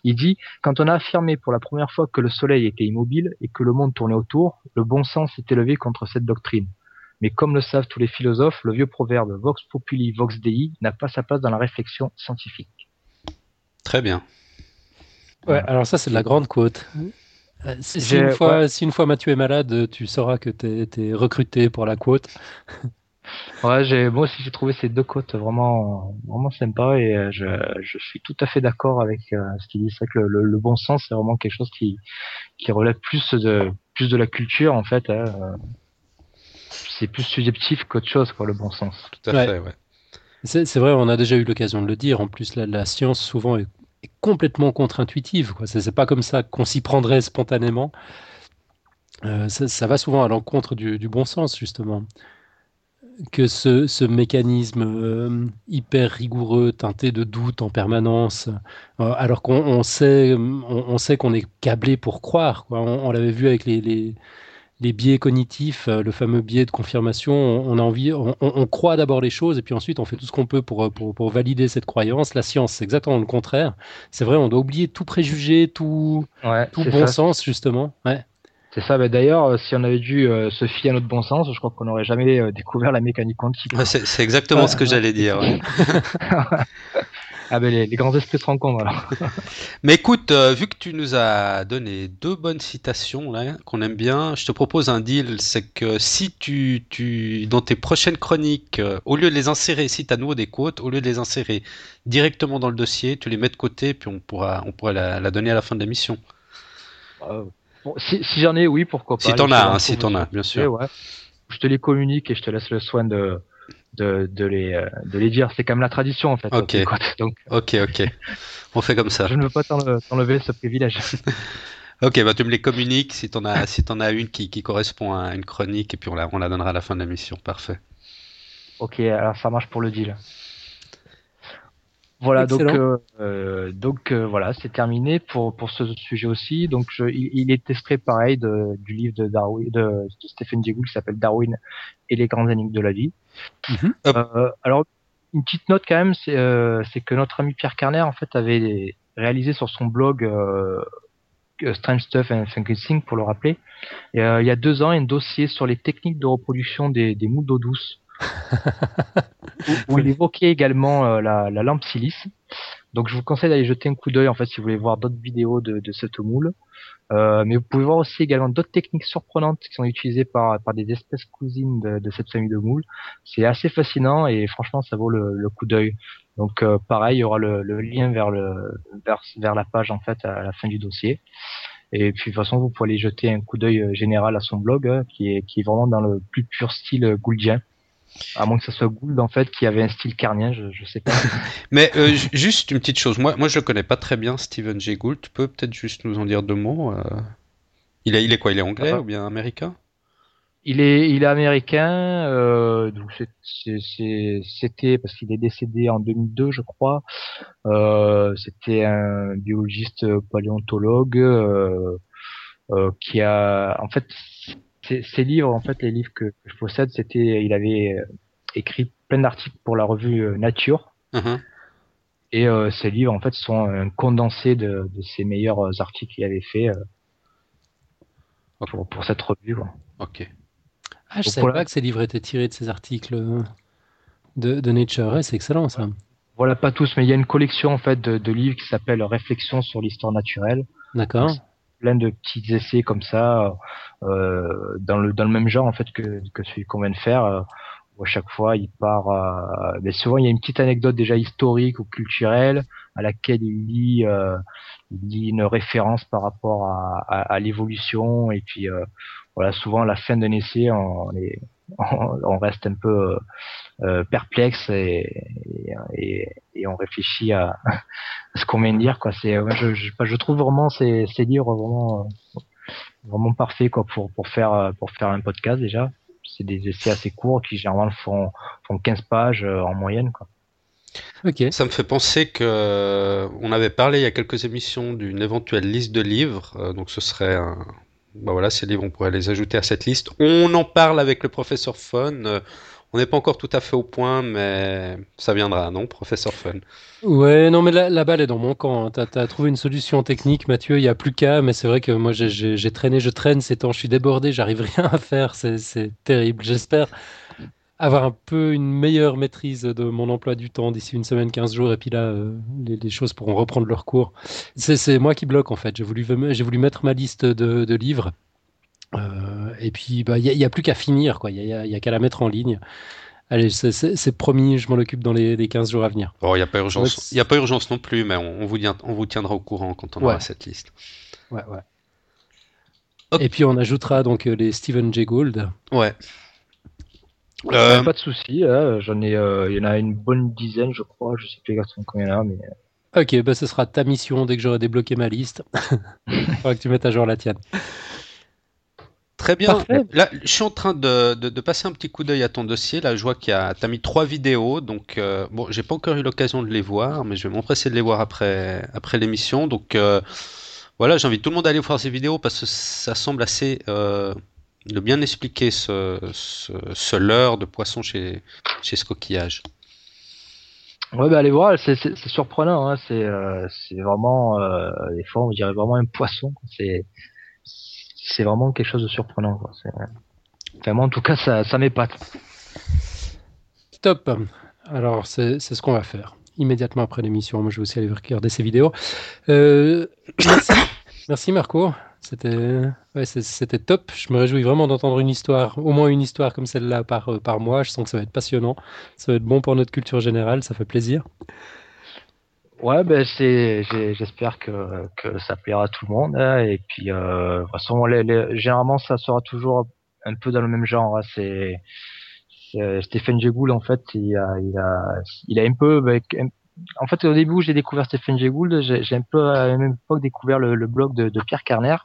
Il dit quand on a affirmé pour la première fois que le Soleil était immobile et que le monde tournait autour, le bon sens s'est élevé contre cette doctrine. Mais comme le savent tous les philosophes, le vieux proverbe Vox populi, vox dei n'a pas sa place dans la réflexion scientifique. Très bien. Ouais, alors ça, c'est de la grande quote. Euh, si, une fois, si une fois Mathieu est malade, tu sauras que tu es, recruté pour la quote. ouais, j'ai, moi aussi j'ai trouvé ces deux quotes vraiment, vraiment sympas et euh, je, je suis tout à fait d'accord avec euh, ce qu'il dit. C'est que le, bon sens, c'est vraiment quelque chose qui, qui relève plus de, plus de la culture en fait. Hein. C'est plus subjectif qu'autre chose, quoi, le bon sens. Tout à fait, ouais. C'est vrai, on a déjà eu l'occasion de le dire. En plus, la, la science souvent est complètement contre-intuitive. Ce n'est pas comme ça qu'on s'y prendrait spontanément. Euh, ça, va souvent à l'encontre du, bon sens, justement. Que ce, mécanisme euh, hyper rigoureux, teinté de doute en permanence, euh, alors qu'on sait, on, sait qu'on est câblé pour croire. On, l'avait vu avec les biais cognitifs, euh, le fameux biais de confirmation, on, a envie, on, croit d'abord les choses et puis ensuite on fait tout ce qu'on peut pour, pour, valider cette croyance. La science, c'est exactement le contraire. C'est vrai, on doit oublier tout préjugé, tout, tout bon sens, justement. Ouais. C'est ça, d'ailleurs, euh, si on avait dû euh, se fier à notre bon sens, je crois qu'on n'aurait jamais découvert la mécanique quantique. c'est exactement ce que j'allais dire. Ah ben les, grands esprits se rencontrent alors. Mais écoute, euh, vu que tu nous as donné deux bonnes citations là qu'on aime bien, je te propose un deal, c'est que si tu, tu dans tes prochaines chroniques, euh, au lieu de les insérer, si tu as nouveau des quotes, au lieu de les insérer directement dans le dossier, tu les mets de côté, puis on pourra, on pourra la, donner à la fin de l'émission. Euh, si, j'en ai, oui, pourquoi pas. Si t'en as, hein, si t'en as, bien sûr. Je te les communique et je te laisse le soin de de, de, les, euh, de les dire. C'est comme la tradition en fait. Ok. Donc, ok, ok. On fait comme ça. Je ne veux pas t'enlever ce privilège. ok, bah tu me les communiques si t'en as, si en as une qui, qui, correspond à une chronique et puis on la, on la donnera à la fin de la mission. Parfait. Ok, alors ça marche pour le deal. Voilà, donc euh, euh, donc euh, voilà, c'est terminé pour pour ce sujet aussi. Donc je, il, est extrait pareil de, du livre de Darwin de, Stephen Jay qui s'appelle Darwin et les grandes énigmes de la vie. Mhm. Euh, alors une petite note quand même, c'est c'est que notre ami Pierre Carner en fait avait réalisé sur son blog Strange Stuff and Funky pour le rappeler. il y a deux ans un dossier sur les techniques de reproduction des, des moules d'eau douce où, il évoquait également euh, la, lampe silice. Donc je vous conseille d'aller jeter un coup d'œil en fait si vous voulez voir d'autres vidéos de, de cette moule. Euh, mais vous pouvez voir aussi également d'autres techniques surprenantes qui sont utilisées par, par des espèces cousines de, cette famille de moules. C'est assez fascinant et franchement ça vaut le, coup d'œil. Donc euh, pareil, il y aura le, lien vers, le, vers, vers la page en fait à la fin du dossier. Et puis de toute façon, vous pouvez aller jeter un coup d'œil général à son blog, hein, qui, est, qui est vraiment dans le plus pur style gouldien. À moins que ce soit Gould en fait qui avait un style carnien, je, je sais pas. Mais euh, juste une petite chose, moi, moi je le connais pas très bien Steven Jay Gould. Tu peux peut-être juste nous en dire deux mots. Euh? Il, est, il est quoi? Il est anglais ah. ou bien américain? Il est, il est américain, euh, donc c'était parce qu'il est décédé en 2002, je crois. Euh, c'était un biologiste paléontologue euh, qui a, en fait, ses livres, en fait, les livres que je possède, c'était, il avait écrit plein d'articles pour la revue Nature. Uh-huh. Et ces livres, en fait, sont un condensé de, de ses meilleurs articles qu'il avait fait pour, pour cette revue. Quoi. Ok. Ah, je ne savais pas que ces livres étaient tirés de ces articles de, de Nature. c'est excellent ça. Voilà, pas tous, mais il y a une collection en fait de, livres qui s'appelle Réflexions sur l'histoire naturelle. D'accord. Plein de petits essais comme ça, euh, dans le dans le même genre en fait que que celui qu'on vient de faire. Euh, où à chaque fois, il part. Mais souvent, il y a une petite anecdote déjà historique ou culturelle à laquelle il lit, euh, il lit une référence par rapport à, à, à l'évolution et puis euh, voilà, souvent à la fin d'un essai, on, on, reste un peu euh, perplexe et, et, et, on réfléchit à, ce qu'on vient de dire. Quoi. C'est, je, je, je, trouve vraiment ces, ces livres vraiment, vraiment parfaits quoi, pour, pour, faire, pour faire un podcast déjà. C'est des essais assez courts qui généralement font, font 15 pages euh, en moyenne. Quoi. Ok. Ça me fait penser que on avait parlé il y a quelques émissions d'une éventuelle liste de livres, euh, donc ce serait un, bah voilà, ces livres, on pourrait les ajouter à cette liste. On en parle avec le professeur Fun. On n'est pas encore tout à fait au point, mais ça viendra, non, professeur Fun Ouais, non, mais la, balle est dans mon camp. Hein. Trouvé une solution technique, Mathieu, il n'y a plus qu'à, mais c'est vrai que moi j'ai traîné, je traîne ces temps, je suis débordé, j'arrive rien à faire, c'est terrible. J'espère avoir un peu une meilleure maîtrise de mon emploi du temps d'ici une semaine, 15 jours, et puis là, euh, les, choses pourront reprendre leur cours. C'est moi qui bloque en fait. J'ai voulu, voulu mettre ma liste de, livres, euh, et puis bah, il n'y a, plus qu'à finir, quoi. Il n'y a, qu'à la mettre en ligne. Allez, c'est promis, je m'en occupe dans les, 15 jours à venir. Bon, il n'y a pas urgence. Il a pas urgence non plus, mais on, vous, on vous tiendra au courant quand on aura cette liste. Ouais, ouais. Et puis on ajoutera donc les Stephen Jay Gould. Ouais. Euh... Pas de souci, hein. j'en ai, euh, il y en a une bonne dizaine, je crois. Je sais plus exactement combien il y en a, mais. Euh. Ok, bah ce sera ta mission dès que j'aurai débloqué ma liste. il faudra que tu mettes à jour la tienne. Très bien. Là, je suis en train de, de, passer un petit coup d'œil à ton dossier. Là, je vois qu'il y a, as mis trois vidéos. Donc, euh, bon, j'ai pas encore eu l'occasion de les voir, mais je vais m'empresser de les voir après, après l'émission. Donc, euh, voilà, j'invite tout le monde à aller voir ces vidéos parce que ça semble assez de bien expliquer ce, ce, ce leurre de poisson chez, chez ce coquillage. Ouais, bah allez voir, c'est surprenant. Hein. C'est euh, vraiment, euh, des fois, on dirait vraiment un poisson. C'est c'est vraiment quelque chose de surprenant. Quoi. Vraiment, en tout cas, ça, ça m'épate. Top. Alors, c'est ce qu'on va faire immédiatement après l'émission. Moi, je vais aussi aller regarder ces vidéos. Euh, merci. merci Marco. C'était ouais, top. Je me réjouis vraiment d'entendre une histoire, au moins une histoire comme celle-là par, euh, par mois. Je sens que ça va être passionnant. Ça va être bon pour notre culture générale. Ça fait plaisir. Ouais, ben j'espère que, que ça plaira à tout le monde. Hein. et puis, euh, de généralement, ça sera toujours un peu dans le même genre. Hein. c'est, Stéphane Jegoul, en fait, il a, il a, il a un peu, ben, en fait, au début, j'ai découvert Stephen Jay Gould. J'ai un peu à la même époque découvert le, blog de, Pierre Carner.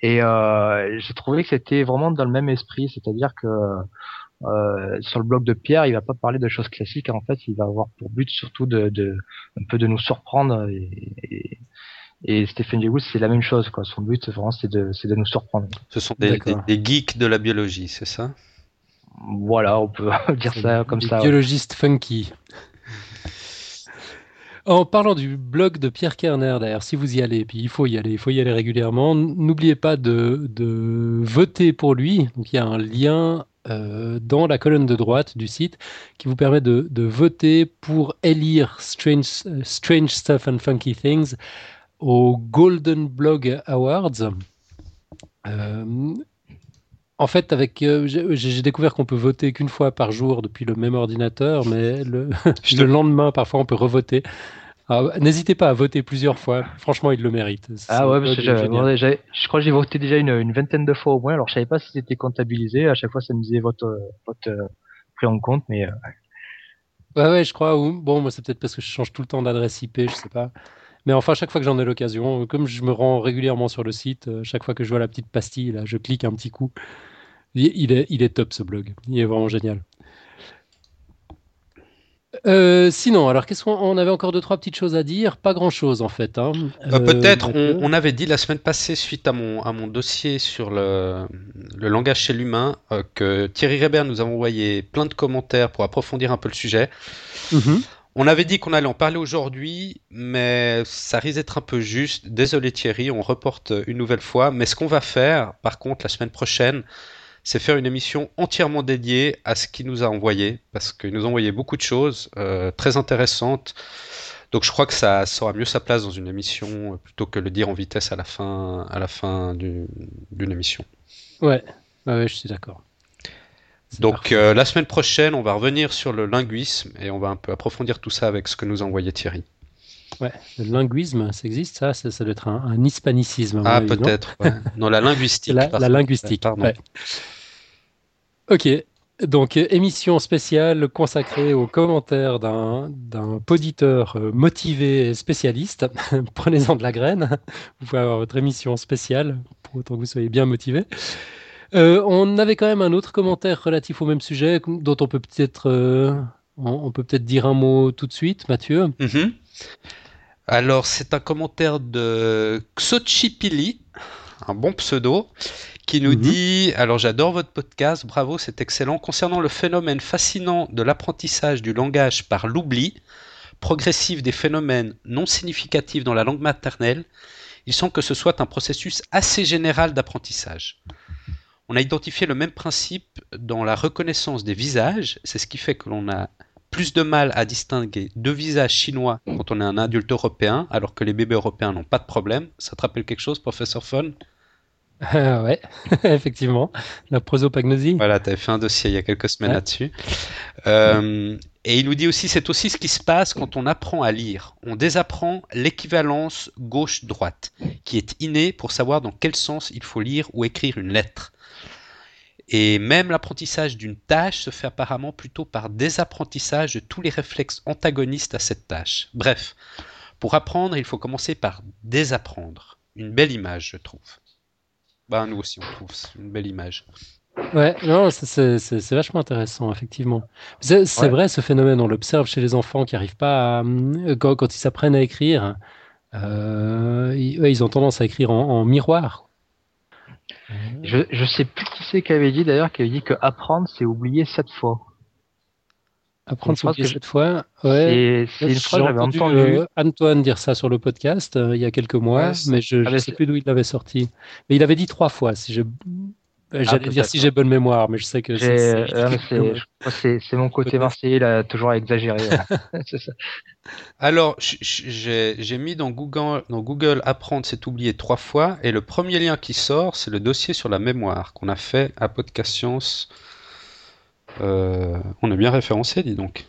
Et euh, j'ai trouvé que c'était vraiment dans le même esprit, c'est-à-dire que euh, sur le blog de Pierre, il va pas parler de choses classiques. En fait, il va avoir pour but surtout de, de un peu de nous surprendre. Et, et, Stephen Jay Gould, c'est la même chose. Quoi. Son but, vraiment, c'est de, de nous surprendre. Ce sont des, des, geeks de la biologie, c'est ça? Voilà, on peut dire ça comme ça. Biologiste funky. En parlant du blog de Pierre Kerner, d'ailleurs, si vous y allez, puis il faut y aller, il faut y aller régulièrement, n'oubliez pas de, voter pour lui. Donc il y a un lien euh, dans la colonne de droite du site qui vous permet de, voter pour élire Strange, Strange Stuff and Funky Things aux Golden Blog Awards. Euh, en fait, avec, euh, j'ai découvert qu'on peut voter qu'une fois par jour depuis le même ordinateur, mais le, le lendemain, parfois, on peut revoter. N'hésitez pas à voter plusieurs fois. Franchement, il le mérite. Ah ouais, parce que je crois que j'ai voté déjà une, vingtaine de fois au moins. Alors, je savais pas si c'était comptabilisé. À chaque fois, ça me disait vote, euh, vote euh, pris en compte, mais. Ouais, ouais, je crois. Bon, moi, c'est peut-être parce que je change tout le temps d'adresse IP, je sais pas. Mais enfin, chaque fois que j'en ai l'occasion, comme je me rends régulièrement sur le site, chaque fois que je vois la petite pastille, là, je clique un petit coup. Il est, il est top ce blog. Il est vraiment génial. Euh, sinon, alors qu'est-ce qu'on avait encore deux trois petites choses à dire? Pas grand chose en fait. Hein. Euh, peut-être. On, avait dit la semaine passée suite à mon à mon dossier sur le, le langage chez l'humain que Thierry Rébert nous a envoyé plein de commentaires pour approfondir un peu le sujet. Mhm. On avait dit qu'on allait en parler aujourd'hui, mais ça risque d'être un peu juste. Désolé Thierry, on reporte une nouvelle fois. Mais ce qu'on va faire, par contre, la semaine prochaine, c'est faire une émission entièrement dédiée à ce qu'il nous a envoyé, parce qu'il nous a envoyé beaucoup de choses euh, très intéressantes. Donc je crois que ça, aura mieux sa place dans une émission euh, plutôt que le dire en vitesse à la fin, fin d'une émission. Ouais, ouais, je suis d'accord. Donc euh, la semaine prochaine, on va revenir sur le linguisme et on va un peu approfondir tout ça avec ce que nous a envoyé Thierry. Ouais, le linguisme, ça existe, ça, ça, doit être un, hispanicisme. Ah, peut-être. Non, la linguistique. la, linguistique. Pardon. Ok, donc émission spéciale consacrée aux commentaires d'un poditeur euh, motivé et spécialiste. Prenez-en de la graine. Vous pouvez avoir votre émission spéciale pour autant que vous soyez bien motivé. Euh, on avait quand même un autre commentaire relatif au même sujet dont on peut peut-être euh, on, peut peut-être dire un mot tout de suite, Mathieu. Mhm. Alors c'est un commentaire de Xochipili, un bon pseudo, qui nous mhm. dit Alors j'adore votre podcast, bravo, c'est excellent. Concernant le phénomène fascinant de l'apprentissage du langage par l'oubli progressif des phénomènes non significatifs dans la langue maternelle, il semble que ce soit un processus assez général d'apprentissage. On a identifié le même principe dans la reconnaissance des visages. C'est ce qui fait que l'on a plus de mal à distinguer deux visages chinois quand on est un adulte européen, alors que les bébés européens n'ont pas de problème. Ça te rappelle quelque chose, professeur Fon? Euh, ouais, effectivement. La prosopagnosie. Voilà, tu avais fait un dossier il y a quelques semaines là-dessus. Euh, et il nous dit aussi, c'est aussi ce qui se passe quand on apprend à lire. On désapprend l'équivalence gauche-droite, qui est innée pour savoir dans quel sens il faut lire ou écrire une lettre. Et même l'apprentissage d'une tâche se fait apparemment plutôt par désapprentissage de tous les réflexes antagonistes à cette tâche. Bref, pour apprendre, il faut commencer par désapprendre. Une belle image, je trouve. Bah, nous aussi, on trouve une belle image. Ouais, non, c'est vachement intéressant, effectivement. C'est vrai, ce phénomène, on l'observe chez les enfants qui n'arrivent pas à, euh, quand, ils s'apprennent à écrire, euh, ils, ont tendance à écrire en miroir. Je, je sais plus qui c'est qui avait dit d'ailleurs, qui avait dit que apprendre c'est oublier sept fois. Apprendre c'est oublier sept fois. Ouais. C'est une phrase j'avais entendu, euh, Antoine dire ça sur le podcast euh, il y a quelques mois, mais je ne sais plus d'où il l'avait sorti. Mais il avait dit trois fois, si je euh, ah, j'allais dire si j'ai bonne mémoire, mais je sais que c'est mon côté marseillais, il a toujours exagéré. Alors, j'ai mis dans Google, dans Google apprendre c'est oublier trois fois, et le premier lien qui sort, c'est le dossier sur la mémoire qu'on a fait à Podcast Science. Euh, on est bien référencé, dis donc.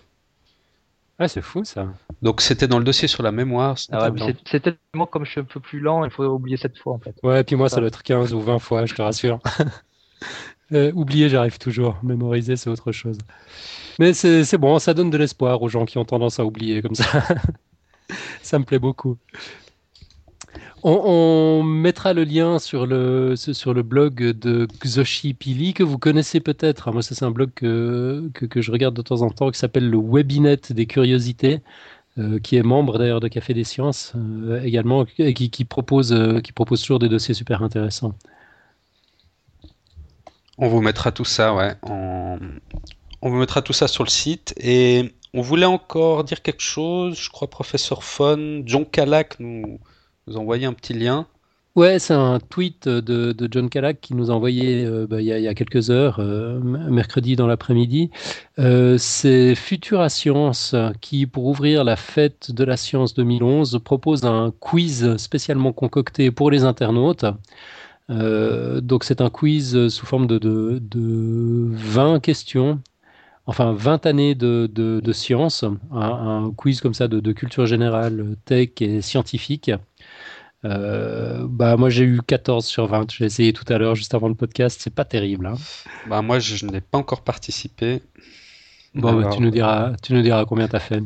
Ouais, c'est fou ça. Donc c'était dans le dossier sur la mémoire. Ah c'est tellement comme je suis un peu plus lent, il faut oublier cette fois en fait. Ouais, et puis moi ça doit être 15 ou 20 fois, je te rassure. Euh, oublier, j'arrive toujours. Mémoriser, c'est autre chose. Mais c'est bon, ça donne de l'espoir aux gens qui ont tendance à oublier comme ça. ça me plaît beaucoup. On, mettra le lien sur le, sur le blog de Xoshi Pili que vous connaissez peut-être. Moi, c'est un blog que, que, je regarde de temps en temps qui s'appelle le Webinet des curiosités. Euh, qui est membre d'ailleurs de Café des Sciences euh, également, et qui, propose, qui propose toujours des dossiers super intéressants. On vous mettra tout ça, ouais. On... mettra tout ça sur le site. Et on voulait encore dire quelque chose. Je crois, professeur Fon, John Kalak nous, nous a envoyé un petit lien. Ouais, c'est un tweet de, John Kalak qui nous a envoyé euh, bah, il, y a, quelques heures, euh, mercredi dans l'après-midi. Euh, c'est Futura Science qui, pour ouvrir la fête de la science 2011, propose un quiz spécialement concocté pour les internautes. Euh, donc c'est un quiz sous forme de, de, de 20 questions, enfin 20 années de, de science, un, quiz comme ça de, culture générale, tech et scientifique. Euh, bah moi j'ai eu 14 sur 20, j'ai essayé tout à l'heure juste avant le podcast, c'est pas terrible. Hein. Bah moi je, n'ai pas encore participé. Bon bah, tu nous diras, tu nous diras combien t'as fait.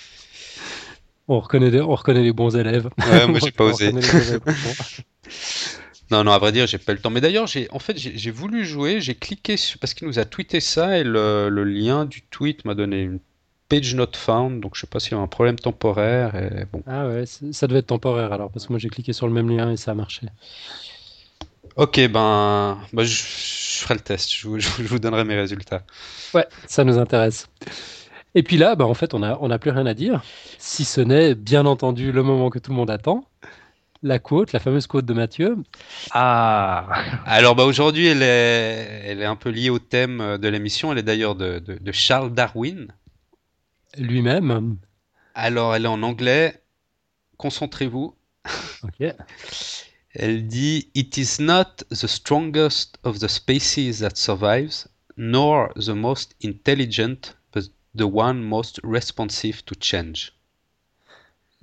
on reconnaît, on reconnaît les bons élèves. Ouais, moi j'ai pas osé. Non, non, à vrai dire, j'ai pas eu le temps. Mais d'ailleurs, j'ai, en fait, j'ai voulu jouer, j'ai cliqué sur, parce qu'il nous a tweeté ça et le, le lien du tweet m'a donné une page not found, donc je sais pas s'il y a un problème temporaire. Et bon. Ah ouais, ça devait être temporaire alors, parce que moi j'ai cliqué sur le même lien et ça a marché. Ok, ben, ben je, ferai le test, je vous, donnerai mes résultats. Ouais, ça nous intéresse. Et puis là, ben, en fait, on n'a on a plus rien à dire, si ce n'est, bien entendu, le moment que tout le monde attend, la quote, la fameuse quote de Mathieu. Ah Alors bah, aujourd'hui, elle est, elle est un peu liée au thème de l'émission, elle est d'ailleurs de, de Charles Darwin lui-même. Alors, elle est en anglais. Concentrez-vous. Ok. Elle dit It is not the strongest of the species that survives, nor the most intelligent, but the one most responsive to change.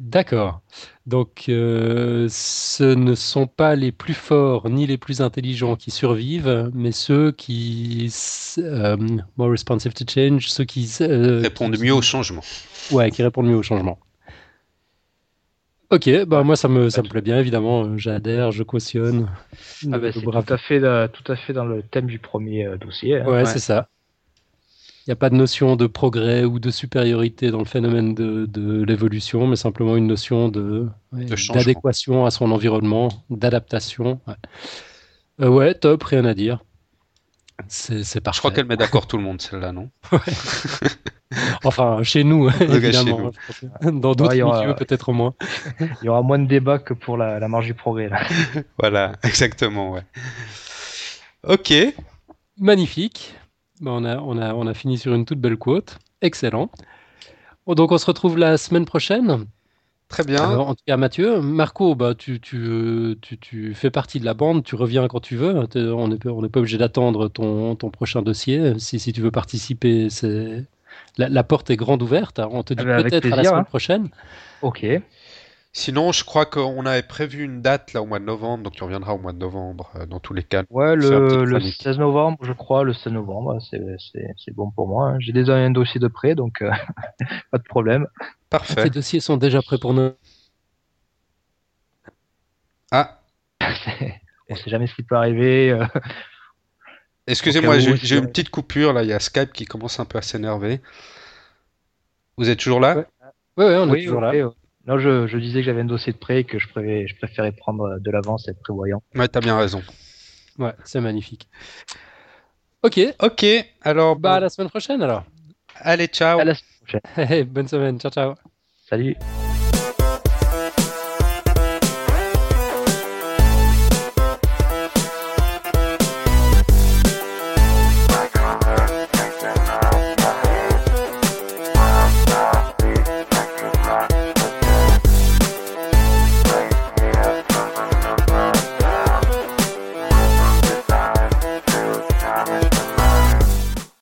D'accord. Donc, euh, ce ne sont pas les plus forts ni les plus intelligents qui survivent, mais ceux qui euh, more responsive to change, ceux qui euh, répondent mieux au changement. Ouais, qui répondent mieux au changement. Ok, bah moi ça me ça me plaît bien évidemment, j'adhère, je cautionne. Ah bah, c'est tout à fait tout à fait dans le thème du premier dossier. Hein. ouais. c'est ça. Il n'y a pas de notion de progrès ou de supériorité dans le phénomène de, l'évolution, mais simplement une notion de, d'adéquation à son environnement, d'adaptation. Ouais. Euh, top, rien à dire. C'est, parfait. Je crois qu'elle met d'accord tout le monde, celle-là, non Enfin, chez nous, évidemment. Dans d'autres milieux, peut-être moins. Il y aura moins de débats que pour la, la marge du progrès. Là. voilà, exactement, ouais. Ok. Magnifique. Bah, on, a, on, a, on a fini sur une toute belle quote. Excellent. donc on se retrouve la semaine prochaine. Très bien. en tout cas, Mathieu, Marco, bah, tu, tu, tu, tu, fais partie de la bande, tu reviens quand tu veux. On n'est on pas obligé d'attendre ton, ton, prochain dossier. Si, si tu veux participer, c'est la, la, porte est grande ouverte. On te dit eh ben, peut-être à la semaine hein. prochaine. Ok. Sinon, je crois qu'on avait prévu une date là au mois de novembre, donc tu reviendras au mois de novembre euh, dans tous les cas. Ouais, le, 16 novembre, je crois, le 16 novembre, c'est bon pour moi. Hein. J'ai déjà un dossier de prêt, donc euh, pas de problème. Parfait. Ces dossiers sont déjà prêts pour nous. Ah. On sait jamais ce qui peut arriver. Euh. Excusez-moi, j'ai une petite coupure là. Il y a Skype qui commence un peu à s'énerver. Vous êtes toujours là? Oui, ouais, on est toujours là. Non, je, je, disais que j'avais un dossier de prêt et que je, préférais, je préférais prendre de l'avance et être prévoyant. Ouais, t'as bien raison. Ouais, c'est magnifique. Ok. Ok, alors. Bah, à la semaine prochaine alors. Allez, ciao. À la semaine prochaine. bonne semaine, ciao, ciao. Salut.